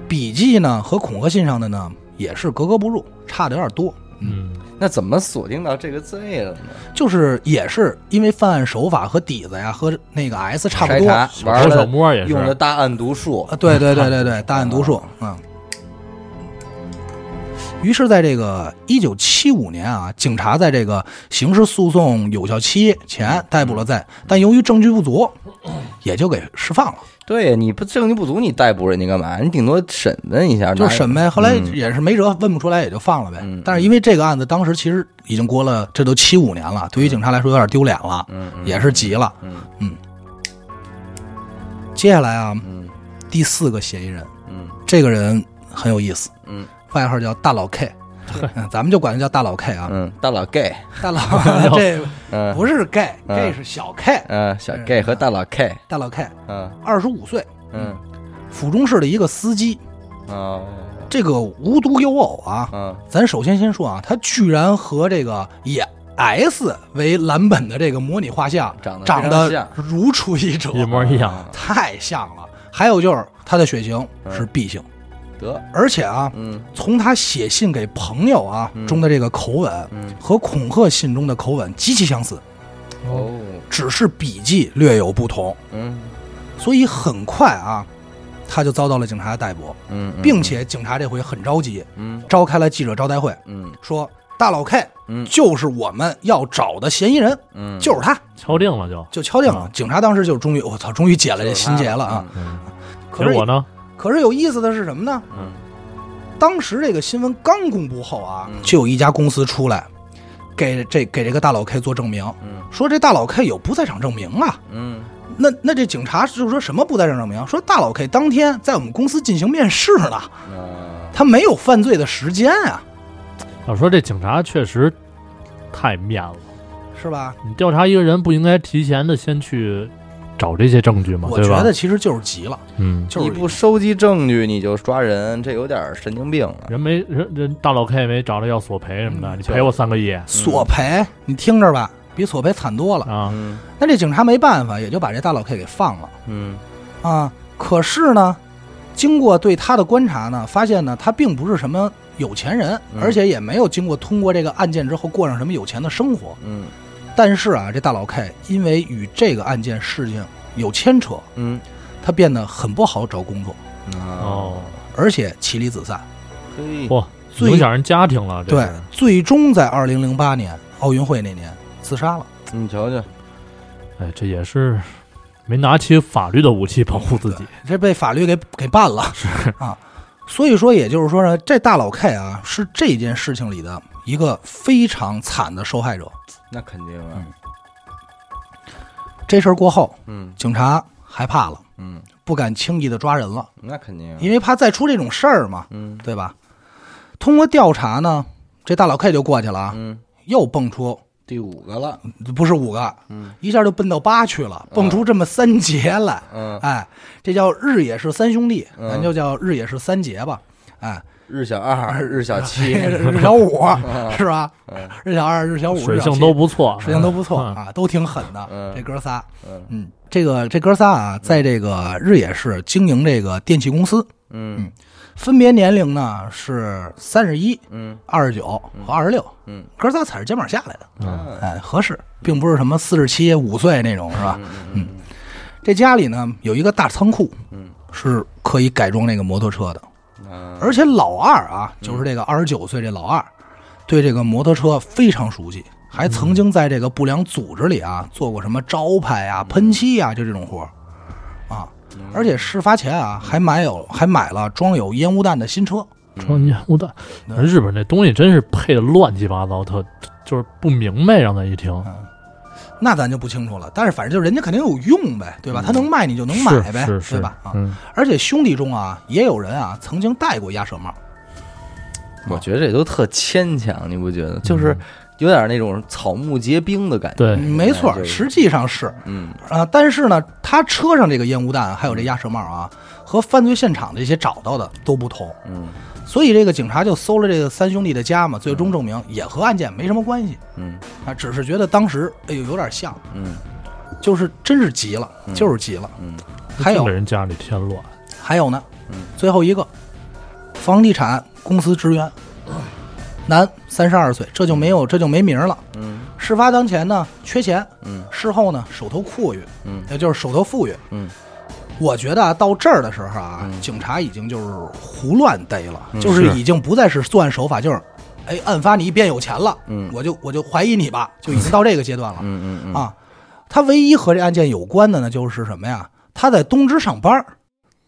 笔记呢和恐吓信上的呢也是格格不入，差的有点多。嗯，那怎么锁定到这个罪了呢？就是也是因为犯案手法和底子呀和那个 S 差不多玩了摸也是。用的大案读数，对对对对对，大案读数，嗯。于是，在这个一九七五年啊，警察在这个刑事诉讼有效期前逮捕了在但由于证据不足，也就给释放了，对，你不证据不足，你逮捕人家干嘛？你顶多审问一下，就审呗。后来嗯也是没辙，问不出来也就放了呗嗯。但是因为这个案子当时其实已经过了，这都七五年了，对于警察来说有点丢脸了，也是急了。嗯接下来啊，嗯第四个嫌疑人，嗯这个人很有意思，嗯外号叫大老 K，嗯咱们就管他叫大老 K 啊。嗯，大老 gay，大老 这嗯。不是 gay，gay 嗯。是小 K，嗯，小 gay 和大老 K，大老 K 嗯。二十五岁，嗯。府中市的一个司机。哦。这个无独有偶啊，嗯。咱首先先说啊，他居然和这个以 S 为蓝本的这个模拟画像长得长得如出一辙，一模一样。太像了。还有就是他的血型是 B 型，得。而且啊，嗯。从他写信给朋友啊嗯。中的这个口吻嗯。和恐吓信中的口吻极其相似，哦。只是笔迹略有不同，嗯。所以很快啊，他就遭到了警察的逮捕，嗯，并且警察这回很着急，嗯。召开了记者招待会，嗯。说大老 K 嗯。就是我们要找的嫌疑人，嗯，就是他，敲定了就。就敲定了。警察当时就终于，我操，终于解了这心结了啊！！嗯，可是结果呢？可是有意思的是什么呢？嗯当时这个新闻刚公布后啊，嗯就有一家公司出来给这给这个大老 K 做证明，嗯说这大老 K 有不在场证明啊。嗯那那这警察就说什么不在场证明？说大老 K 当天在我们公司进行面试呢，嗯他没有犯罪的时间啊，要说这警察确实太面了。是吧？你调查一个人，不应该提前的先去找这些证据吗？我对吧？觉得其实就是急了，嗯，就是你不收集证据你就抓人，这有点神经病了。人没人人大老 K 没找着要索赔什么的，嗯你赔我三个亿索赔，你听着吧，比索赔惨多了。啊！嗯那这警察没办法，也就把这大老 K 给放了嗯啊。可是呢，经过对他的观察呢，发现呢，他并不是什么有钱人，嗯而且也没有经过通过这个案件之后过上什么有钱的生活。嗯但是啊，这大老 K 因为与这个案件事情有牵扯，嗯他变得很不好找工作，哦，而且妻离子散。嘿嚯，最影响人家庭了。对，最终在二零零八年奥运会那年自杀了。你瞧瞧，哎，这也是没拿起法律的武器保护自己。这被法律给给办了，是啊，所以说，也就是说呢，这大老 K 啊，是这件事情里的一个非常惨的受害者。那肯定啊，这事儿过后，嗯。警察害怕了，嗯，不敢轻易的抓人了，那肯定啊，因为怕再出这种事儿嘛，嗯。对吧？通过调查呢，这大老 K 就过去了啊，嗯，又蹦出第五个了，不是五个，嗯。一下就奔到八去了，蹦出这么三节来，嗯，哎，这叫日野氏三兄弟，嗯。咱就叫日野氏三杰吧，哎，日小二，日小七，日小五是吧？嗯日小二、日小五、日小七水性都不错，水性都不错嗯啊，都挺狠的。嗯这哥仨，嗯嗯，这个这哥仨啊，在这个日野市经营这个电器公司，嗯分别年龄呢是三十一、嗯二十九和二十六，嗯哥仨踩着肩膀下来的，嗯哎，合适，并不是什么四十七、五岁那种，是吧？嗯这家里呢有一个大仓库，嗯是可以改装那个摩托车的，嗯，而且老二啊，就是这个二十九岁这老二，对这个摩托车非常熟悉，还曾经在这个不良组织里啊做过什么招牌啊、喷漆啊，就这种活儿啊。而且事发前啊，还买有还买了装有烟雾弹的新车。装烟雾弹，日本这东西真是配的乱七八糟，特就是不明白，让他一听，那咱就不清楚了，但是反正就是人家肯定有用呗，对吧？他能卖你就能买呗，是是是对吧？啊，嗯，而且兄弟中啊，也有人啊曾经戴过鸭舌帽，我觉得这都特牵强，你不觉得？就是有点那种草木皆兵的感觉。对，没错，实际上是嗯啊，但是呢，他车上这个烟雾弹还有这鸭舌帽啊，和犯罪现场这些找到的都不同，嗯所以这个警察就搜了这个三兄弟的家嘛，最终证明也和案件没什么关系。嗯。啊，只是觉得当时哎呦有点像，嗯。就是真是急了，嗯。就是急了。嗯。还有给人家里添乱，还有呢嗯，最后一个，房地产公司职员，男，三十二岁，这就没有这就没名了。嗯。事发当前呢，缺钱，嗯。事后呢手头阔裕，嗯。也就是手头富裕，嗯我觉得啊，到这儿的时候啊，嗯。警察已经就是胡乱逮了，嗯。就是已经不再是作案手法，就是，哎，案发你变有钱了，嗯。我就我就怀疑你吧，就已经到这个阶段了、嗯嗯嗯，啊。他唯一和这案件有关的呢，就是什么呀？他在东芝上班儿。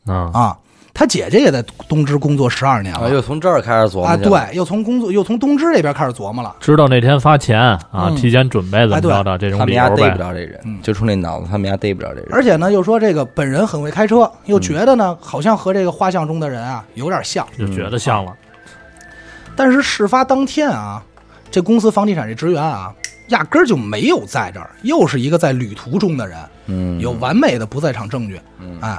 啊，啊，他姐姐也在东芝工作十二年啊，了又从这儿开始琢磨啊，对，又从工作又从东芝这边开始琢磨了。知道那天发钱啊，嗯提前准备怎么哎对着的这种理他们家。逮不着这人嗯，就冲那脑子，他们家逮不着这人。而且呢，又说这个本人很会开车，又嗯觉得呢，好像和这个画像中的人啊有点像。就觉得像了，但是事发当天啊，这公司房地产这职员啊，压根儿就没有在这儿，又是一个在旅途中的人，嗯，有完美的不在场证据。嗯哎，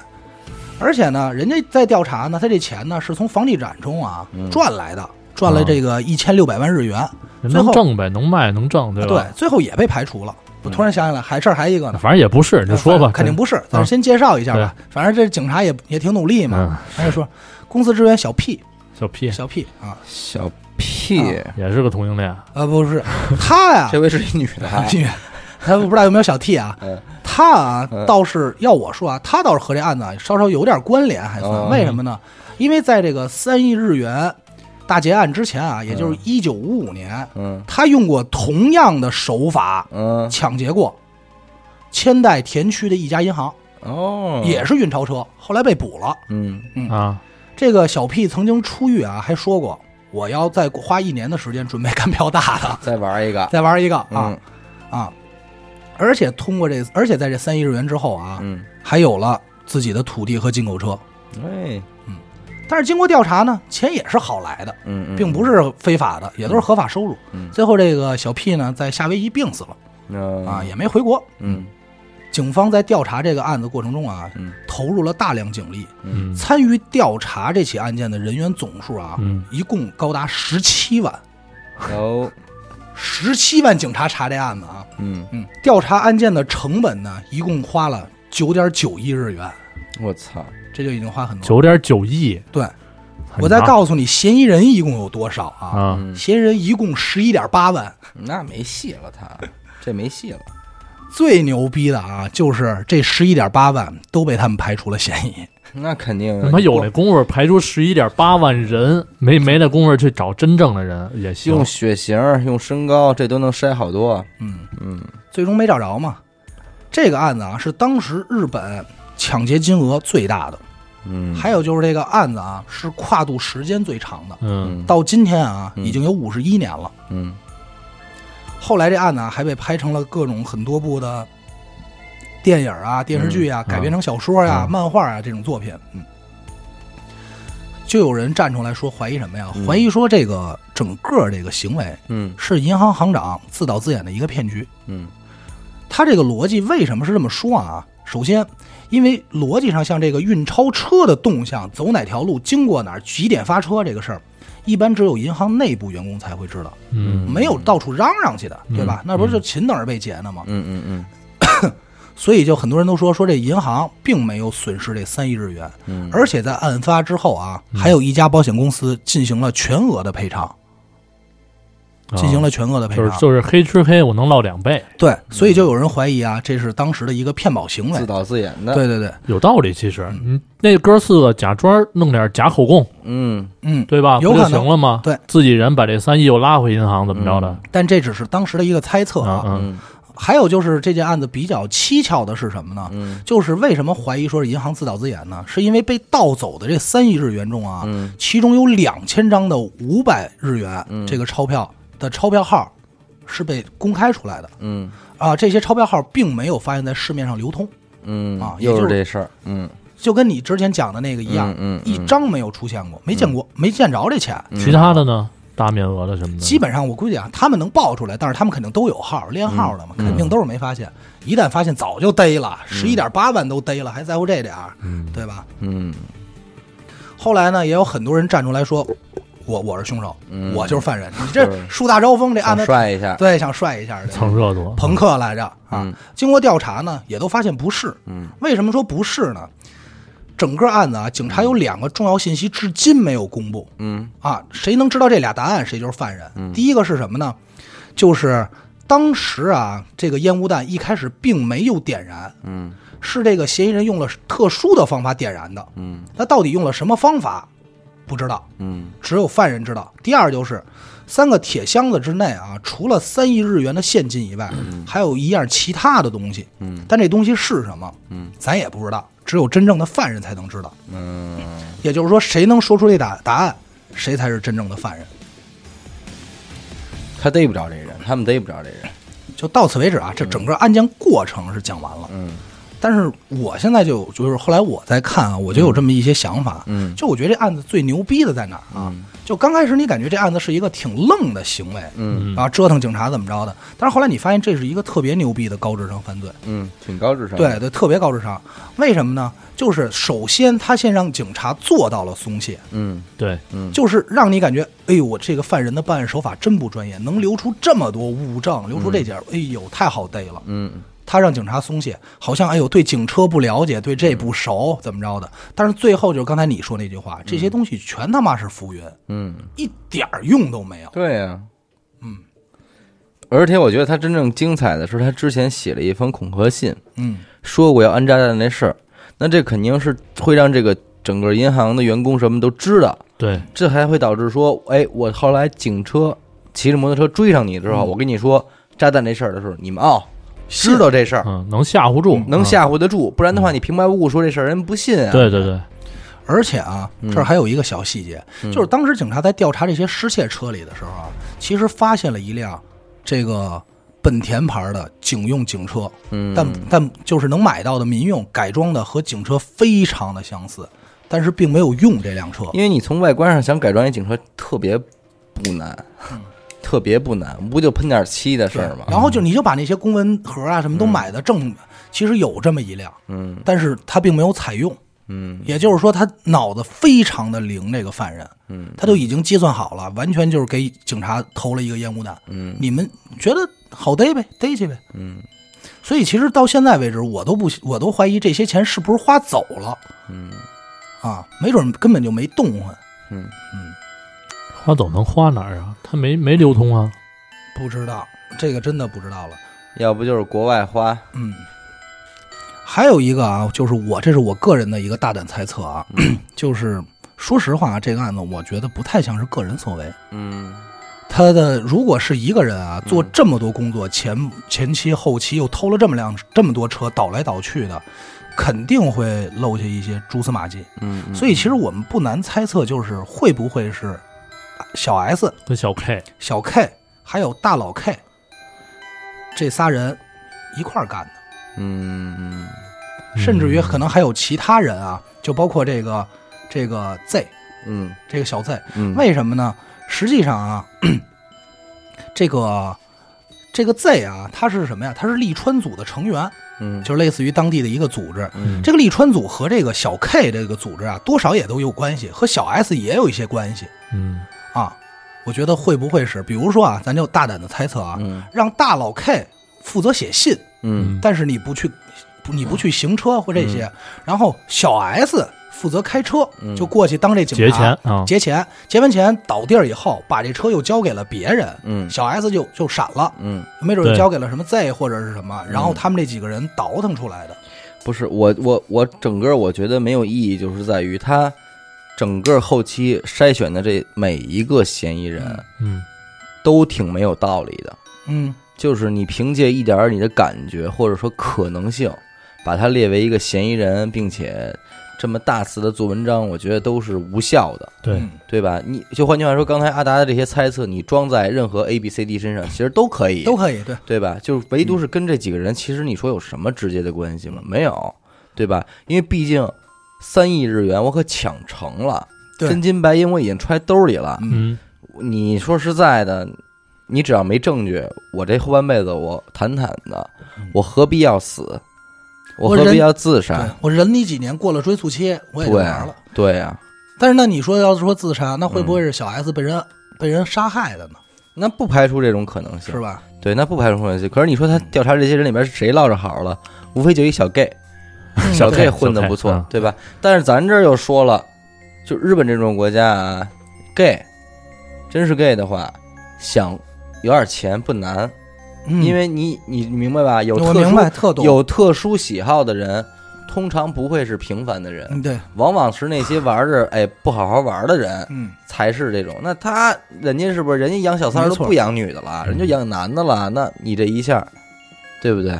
而且呢，人家在调查呢，他这钱呢是从房地产中啊嗯。赚来的，赚了这个一千六百万日元。人最后能挣呗，能卖能挣，对啊吧？对，最后也被排除了。我突然想起来，还这儿还一个呢。反正也不是，你就说吧，肯定不是，咱先介绍一下吧。反正这警察也也挺努力嘛。嗯，他就说，公司职员小 P，小 P，小 P 啊，小 P，也是个同性恋，啊，不是。他呀，这位是一女的。还，女，他不知道有没有小 T 啊？嗯他啊嗯，倒是要我说啊，他倒是和这案子啊稍稍有点关联，还算。哦为什么呢？因为在这个三亿日元大劫案之前啊，也就是一九五五年，嗯。他用过同样的手法嗯，抢劫过千代田区的一家银行，哦，也是运钞车，后来被捕了。嗯。嗯。啊，这个小 P 曾经出狱啊，还说过我要再花一年的时间准备干票大的，再玩一个，再玩一个啊。嗯。啊！而且通过这，而且在这三亿日元之后啊，嗯，还有了自己的土地和进口车。哎，嗯。但是经过调查呢，钱也是好来的，嗯嗯，并不是非法的，也都是合法收入。嗯。最后这个小 P 呢，在夏威夷病死了嗯。啊，也没回国。嗯。警方在调查这个案子过程中啊，嗯。投入了大量警力，嗯。参与调查这起案件的人员总数啊，嗯，一共高达十七万。有，十七万警察查这案子啊，嗯，嗯，调查案件的成本呢，一共花了九点九亿日元，我操，这就已经花很多。九点九亿，对，我再告诉你，嫌疑人一共有多少啊？嫌疑人一共十一点八万。那没戏了，他。这没戏了，最牛逼的啊，就是这十一点八万都被他们排除了嫌疑。那肯定他妈有那功夫排出十一点八万人，没没那功夫去找真正的人也行用。血型、用身高，这都能筛好多。嗯，嗯最终没找着嘛。这个案子啊，是当时日本抢劫金额最大的，嗯，还有就是这个案子啊，是跨度时间最长的。嗯到今天啊，嗯已经有五十一年了。嗯后来这案子啊，还被拍成了各种很多部的电影啊、电视剧啊，嗯改编成小说呀、嗯漫画啊这种作品。嗯，就有人站出来说怀疑什么呀？嗯怀疑说这个整个这个行为嗯是银行行长自导自演的一个骗局。嗯他这个逻辑为什么是这么说啊？首先，因为逻辑上像这个运钞车的动向，走哪条路，经过哪儿，几点发车这个事儿，一般只有银行内部员工才会知道，嗯没有到处嚷嚷去的，嗯对吧？那不是就勤等着被劫呢吗？嗯嗯嗯 所以就很多人都说说这银行并没有损失这三亿日元，嗯，而且在案发之后啊，嗯还有一家保险公司进行了全额的赔偿，进行了全额的赔偿。啊就是就是黑吃黑，我能捞两倍，对，所以就有人怀疑啊，这是当时的一个骗保行为自。导自演的。，对对对，有道理。其实，嗯那哥四个假装弄点假口供，嗯嗯，对吧？有可能行了吗？对，自己人把这三亿又拉回银行，怎么着的？但这只是当时的一个猜测啊。嗯嗯还有就是这件案子比较蹊跷的是什么呢？嗯就是为什么怀疑说是银行自导自演呢？是因为被盗走的这三亿日元中啊，嗯其中有两千张的五百日元嗯这个钞票的钞票号是被公开出来的嗯啊，这些钞票号并没有发现在市面上流通，嗯啊也就是是这事儿。嗯，就跟你之前讲的那个一样，嗯嗯一张没有出现过，没见过，没见着这钱。嗯其他的呢？大面额的什么的，基本上我估计啊，他们能报出来，但是他们肯定都有号连号的嘛，嗯肯定都是没发现。一旦发现，早就逮了，十一点八万都逮了，还在乎这点儿，嗯对吧？嗯后来呢，也有很多人站出来说，我我是凶手，嗯我就是犯人。你这是树大招风，这案想子帅一下。对想帅一下的蹭热度，朋克来着啊嗯。经过调查呢，也都发现不是。嗯为什么说不是呢？整个案子啊，警察有两个重要信息至今没有公布。嗯。啊，谁能知道这俩答案，谁就是犯人。嗯。第一个是什么呢？就是当时啊，这个烟雾弹一开始并没有点燃，嗯。是这个嫌疑人用了特殊的方法点燃的。嗯。那到底用了什么方法，不知道，嗯。只有犯人知道。第二就是，三个铁箱子之内啊，除了三亿日元的现金以外，还有一样其他的东西。嗯。但这东西是什么，嗯。咱也不知道，只有真正的犯人才能知道。嗯，也就是说，谁能说出这答答案，谁才是真正的犯人。他逮不着这人，他们逮不着这人。就到此为止啊，这整个案件过程是讲完了。嗯但是我现在就就是后来我在看啊，我就有这么一些想法。嗯就我觉得这案子最牛逼的在哪儿啊？嗯就刚开始你感觉这案子是一个挺愣的行为，嗯啊，折腾警察怎么着的，但是后来你发现这是一个特别牛逼的高智商犯罪。嗯，挺高智商。对，对，特别高智商。为什么呢？就是首先他先让警察做到了松懈，嗯对，嗯，就是让你感觉，哎呦，我这个犯人的办案手法真不专业，能留出这么多物证，留出这点儿，哎呦，太好逮了。嗯他让警察松懈，好像哎呦对警车不了解，对这不熟，怎么着的？但是最后就是刚才你说那句话，这些东西全他妈是浮云，嗯，一点儿用都没有。对呀。嗯。而且我觉得他真正精彩的是，他之前写了一封恐吓信，嗯。说过要安炸弹那事儿，那这肯定是会让这个整个银行的员工什么都知道，对，这还会导致说，哎，我后来警车骑着摩托车追上你之后，嗯。我跟你说炸弹那事儿的时候，你们哦知道这事儿，嗯，能吓唬住，能嗯。吓唬得住，不然的话你平白无故说这事儿，人不信啊。对对对，而且啊，嗯。这儿还有一个小细节，嗯。就是当时警察在调查这些失窃车里的时候啊，其实发现了一辆这个本田牌的警用警车，嗯，但但就是能买到的民用改装的和警车非常的相似，但是并没有用这辆车。因为你从外观上想改装一警车特别不难，特别不难，不就喷点漆的事儿吗？然后就你就把那些公文盒啊什么都买的正，其实有这么一辆，嗯。但是他并没有采用，嗯。也就是说他脑子非常的灵，这个犯人。嗯。他就已经计算好了，完全就是给警察投了一个烟雾弹。嗯。你们觉得好逮呗，逮去呗。嗯。所以其实到现在为止，我都不，我都怀疑这些钱是不是花走了。嗯。啊？没准根本就没动换，嗯花走能花哪儿啊？他没没流通啊。不知道这个真的不知道了。要不就是国外花，嗯，还有一个啊，就是我这是我个人的一个大胆猜测啊，就是说实话，这个案子我觉得不太像是个人所为。嗯他的如果是一个人啊，做这么多工作，前前期后期又偷了这么辆这么多车，倒来倒去的，肯定会漏下一些蛛丝马迹。嗯，嗯所以其实我们不难猜测，就是会不会是小 S、跟小 K，小 K 还有大佬 K 这仨人一块儿干的，嗯。嗯甚至于可能还有其他人啊，就包括这个这个 Z 嗯。这个小 Z，嗯，为什么呢？实际上啊，这个这个 Z 啊，他是什么呀？他是利川组的成员，嗯。就是类似于当地的一个组织。嗯。这个利川组和这个小 K 这个组织啊，多少也都有关系，和小 S 也有一些关系。嗯啊。我觉得会不会是，比如说啊，咱就大胆的猜测啊，嗯。让大老 K 负责写信，嗯。但是你不去，不你不去行车或这些，然后小 S 负责开车，嗯就过去当这警察劫钱啊，劫钱，劫完钱倒地儿以后，把这车又交给了别人，嗯。小 S 就就闪了，嗯，没准就对。交给了什么 Z 或者是什么，然后他们这几个人倒腾出来的。不是我我我整个我觉得没有意义，就是在于他整个后期筛选的这每一个嫌疑人嗯都挺没有道理的。嗯就是你凭借一点儿你的感觉或者说可能性，把他列为一个嫌疑人，并且这么大肆的做文章，我觉得都是无效的，对，嗯对吧？你就换句话说，刚才阿达的这些猜测，你装在任何 A、B、C、D 身上，其实都可以，都可以，对，对吧？就是唯独是跟这几个人，其实你说有什么直接的关系吗？没有，对吧？因为毕竟三亿日元我可抢成了，对真金白银我已经揣兜里了。嗯你说实在的，你只要没证据，我这后半辈子我坦坦的，我何必要死？我何必要自对杀？我忍你几年，过了追诉期，我也玩了。对呀、但是那你说要是说自杀，那会不会是小 S 被人被人杀害的呢？那不排除这种可能性，是吧？对，那不排除可能性。可是你说他调查这些人里边谁落着好了？无非就一小 gay，小 gay 混的不错嗯，对吧？但是咱这儿又说了，就日本这种国家啊，gay，真是 gay 的话，想有点钱不难，嗯因为你你明白吧？有特殊特懂，有特殊喜好的人，通常不会是平凡的人，嗯对，往往是那些玩着哎不好好玩的人嗯才是这种。那他人家是不是人家养小三儿都不养女的了，人家养男的了？那你这一下，对不对？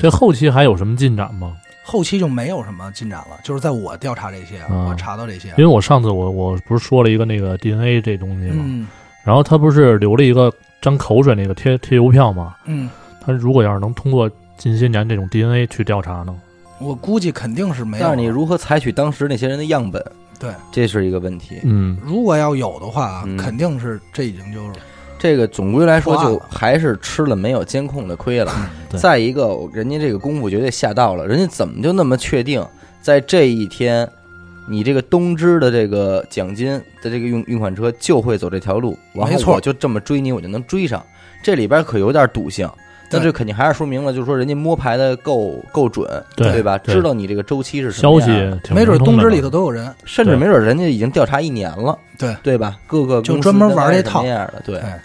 这后期还有什么进展吗？后期就没有什么进展了，就是在我调查这些，啊我查到这些因，为我上次我我不是说了一个那个 DNA 这东西吗？嗯然后他不是留了一个沾口水那个贴贴邮票吗？嗯，他如果要是能通过近些年这种 DNA 去调查呢？我估计肯定是没有了。但是你如何采取当时那些人的样本，对，这是一个问题。嗯，如果要有的话，嗯肯定是这已经就是这个总归来说，就还是吃了没有监控的亏了。对再一个，人家这个功夫绝对下到了，人家怎么就那么确定，在这一天，你这个东芝的这个奖金的这个运运款车就会走这条路，然没错就这么追你，我就能追上。这里边可有点赌性，那对这肯定还是说明了，就是说人家摸排的够够准，对吧？知道你这个周期是什么消样的息没准东芝里头都有人，甚至没准人家已经调查一年了，对对吧？各个公司就专门玩这套么样的，对，哎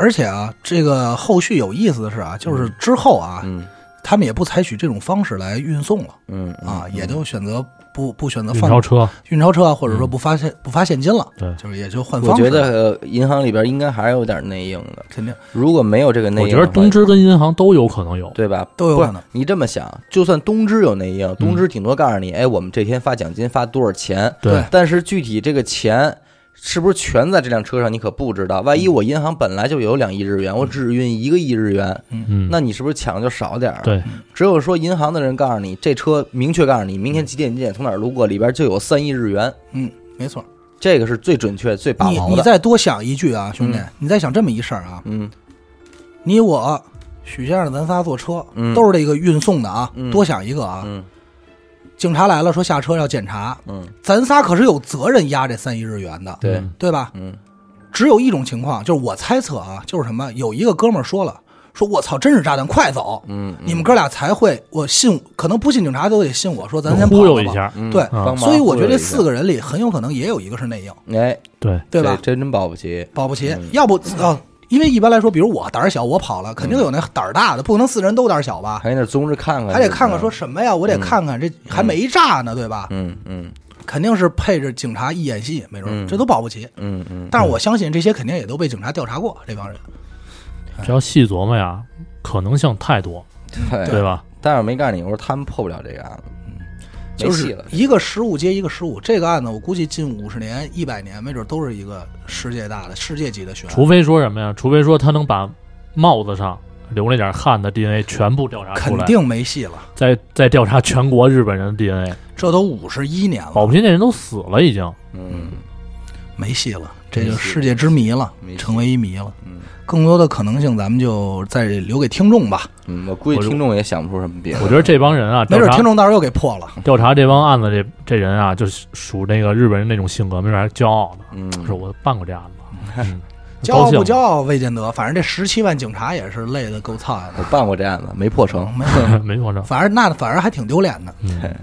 而且啊，这个后续有意思的是啊，就是之后啊，嗯他们也不采取这种方式来运送了嗯啊，嗯也都选择不不选择放运钞车，运钞车啊，或者说不发现不发现金了，对就是也就换我方式我。觉得呃银行里边应该还是有点内应的。肯定如果没有这个内我应我，觉得东芝跟银行都有可能有。对吧？都有可能。你这么想，就算东芝有内应，东芝顶多告诉你，哎，我们这天发奖金发多少钱，对但是具体这个钱是不是全在这辆车上，你可不知道。万一我银行本来就有两亿日元，我只运一个亿日元，嗯，那你是不是抢的就少点儿？对，只有说银行的人告诉你，这车明确告诉你，明天几点几点从哪儿路过，里边就有三亿日元，嗯，没错。这个是最准确、最把你你牢的。再多想一句啊，兄弟嗯，你再想这么一事儿啊，嗯你我许先生咱仨坐车，嗯都是这个运送的啊嗯，多想一个啊。嗯警察来了，说下车要检查，嗯，咱仨可是有责任押这三亿日元的，对，嗯对吧？嗯。只有一种情况，就是我猜测啊，就是什么，有一个哥们儿说了，说我操，真是炸弹，快走！嗯，你们哥俩才会，我信，可能不信警察都得信我说咱先。忽悠一下，嗯对啊帮忙所以我觉得这四个人里很有可能也有一个是内应，哎，对，对吧？真真保不齐。保不齐。嗯，要不啊，因为一般来说，比如我胆儿小，我跑了，肯定有那胆儿大的，不可能四人都胆儿小吧？还得综着看看，还得看看说什么呀？我得看看这还没炸呢，对吧？嗯嗯肯定是配着警察一演戏，没准这都保不齐。嗯嗯，但是我相信这些肯定也都被警察调查过，这帮人。只要细琢磨呀，可能性太多，对对吧？但是我没告诉你，我说他们破不了这个案子，没就是戏了。一个失误接一个失误，这个案子我估计近五十年、一百年，没准都是一个世界大的、世界级的悬案。除非说什么呀？除非说他能把帽子上留那点汗的 DNA 全部调查出来，肯定没戏了，再再调查全国日本人的 DNA，这都五十一年了，保不齐那人都死了已经。嗯没戏了，这就世界之谜了成为一谜了。嗯更多的可能性，咱们就再留给听众吧。嗯，我估计听众也想不出什么别的。我觉得这帮人啊，没准听众到时候又给破了。调查这帮案子这这人啊，就是属那个日本人那种性格，没准还骄傲的，嗯，说我办过这案子，嗯骄傲不骄傲未见得，反正这十七万警察也是累得够操我的。办过这案子，没破成。没有，没破成，反正那反而还挺丢脸的。嗯，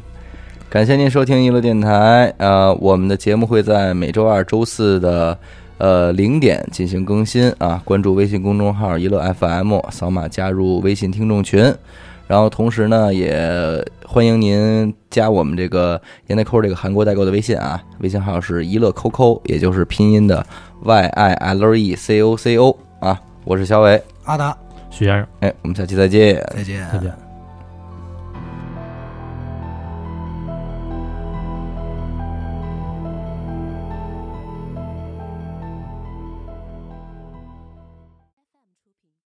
感谢您收听娱乐电台，呃，我们的节目会在每周二、周四的呃零点进行更新啊。关注微信公众号“一乐 FM”，扫码加入微信听众群。然后同时呢，也欢迎您加我们这个烟袋扣这个韩国代购的微信啊，微信号是一乐扣扣，也就是拼音的 Y I L E C O C O 啊。我是小伟，阿达，徐先生，哎，我们下期再见。再见。再见。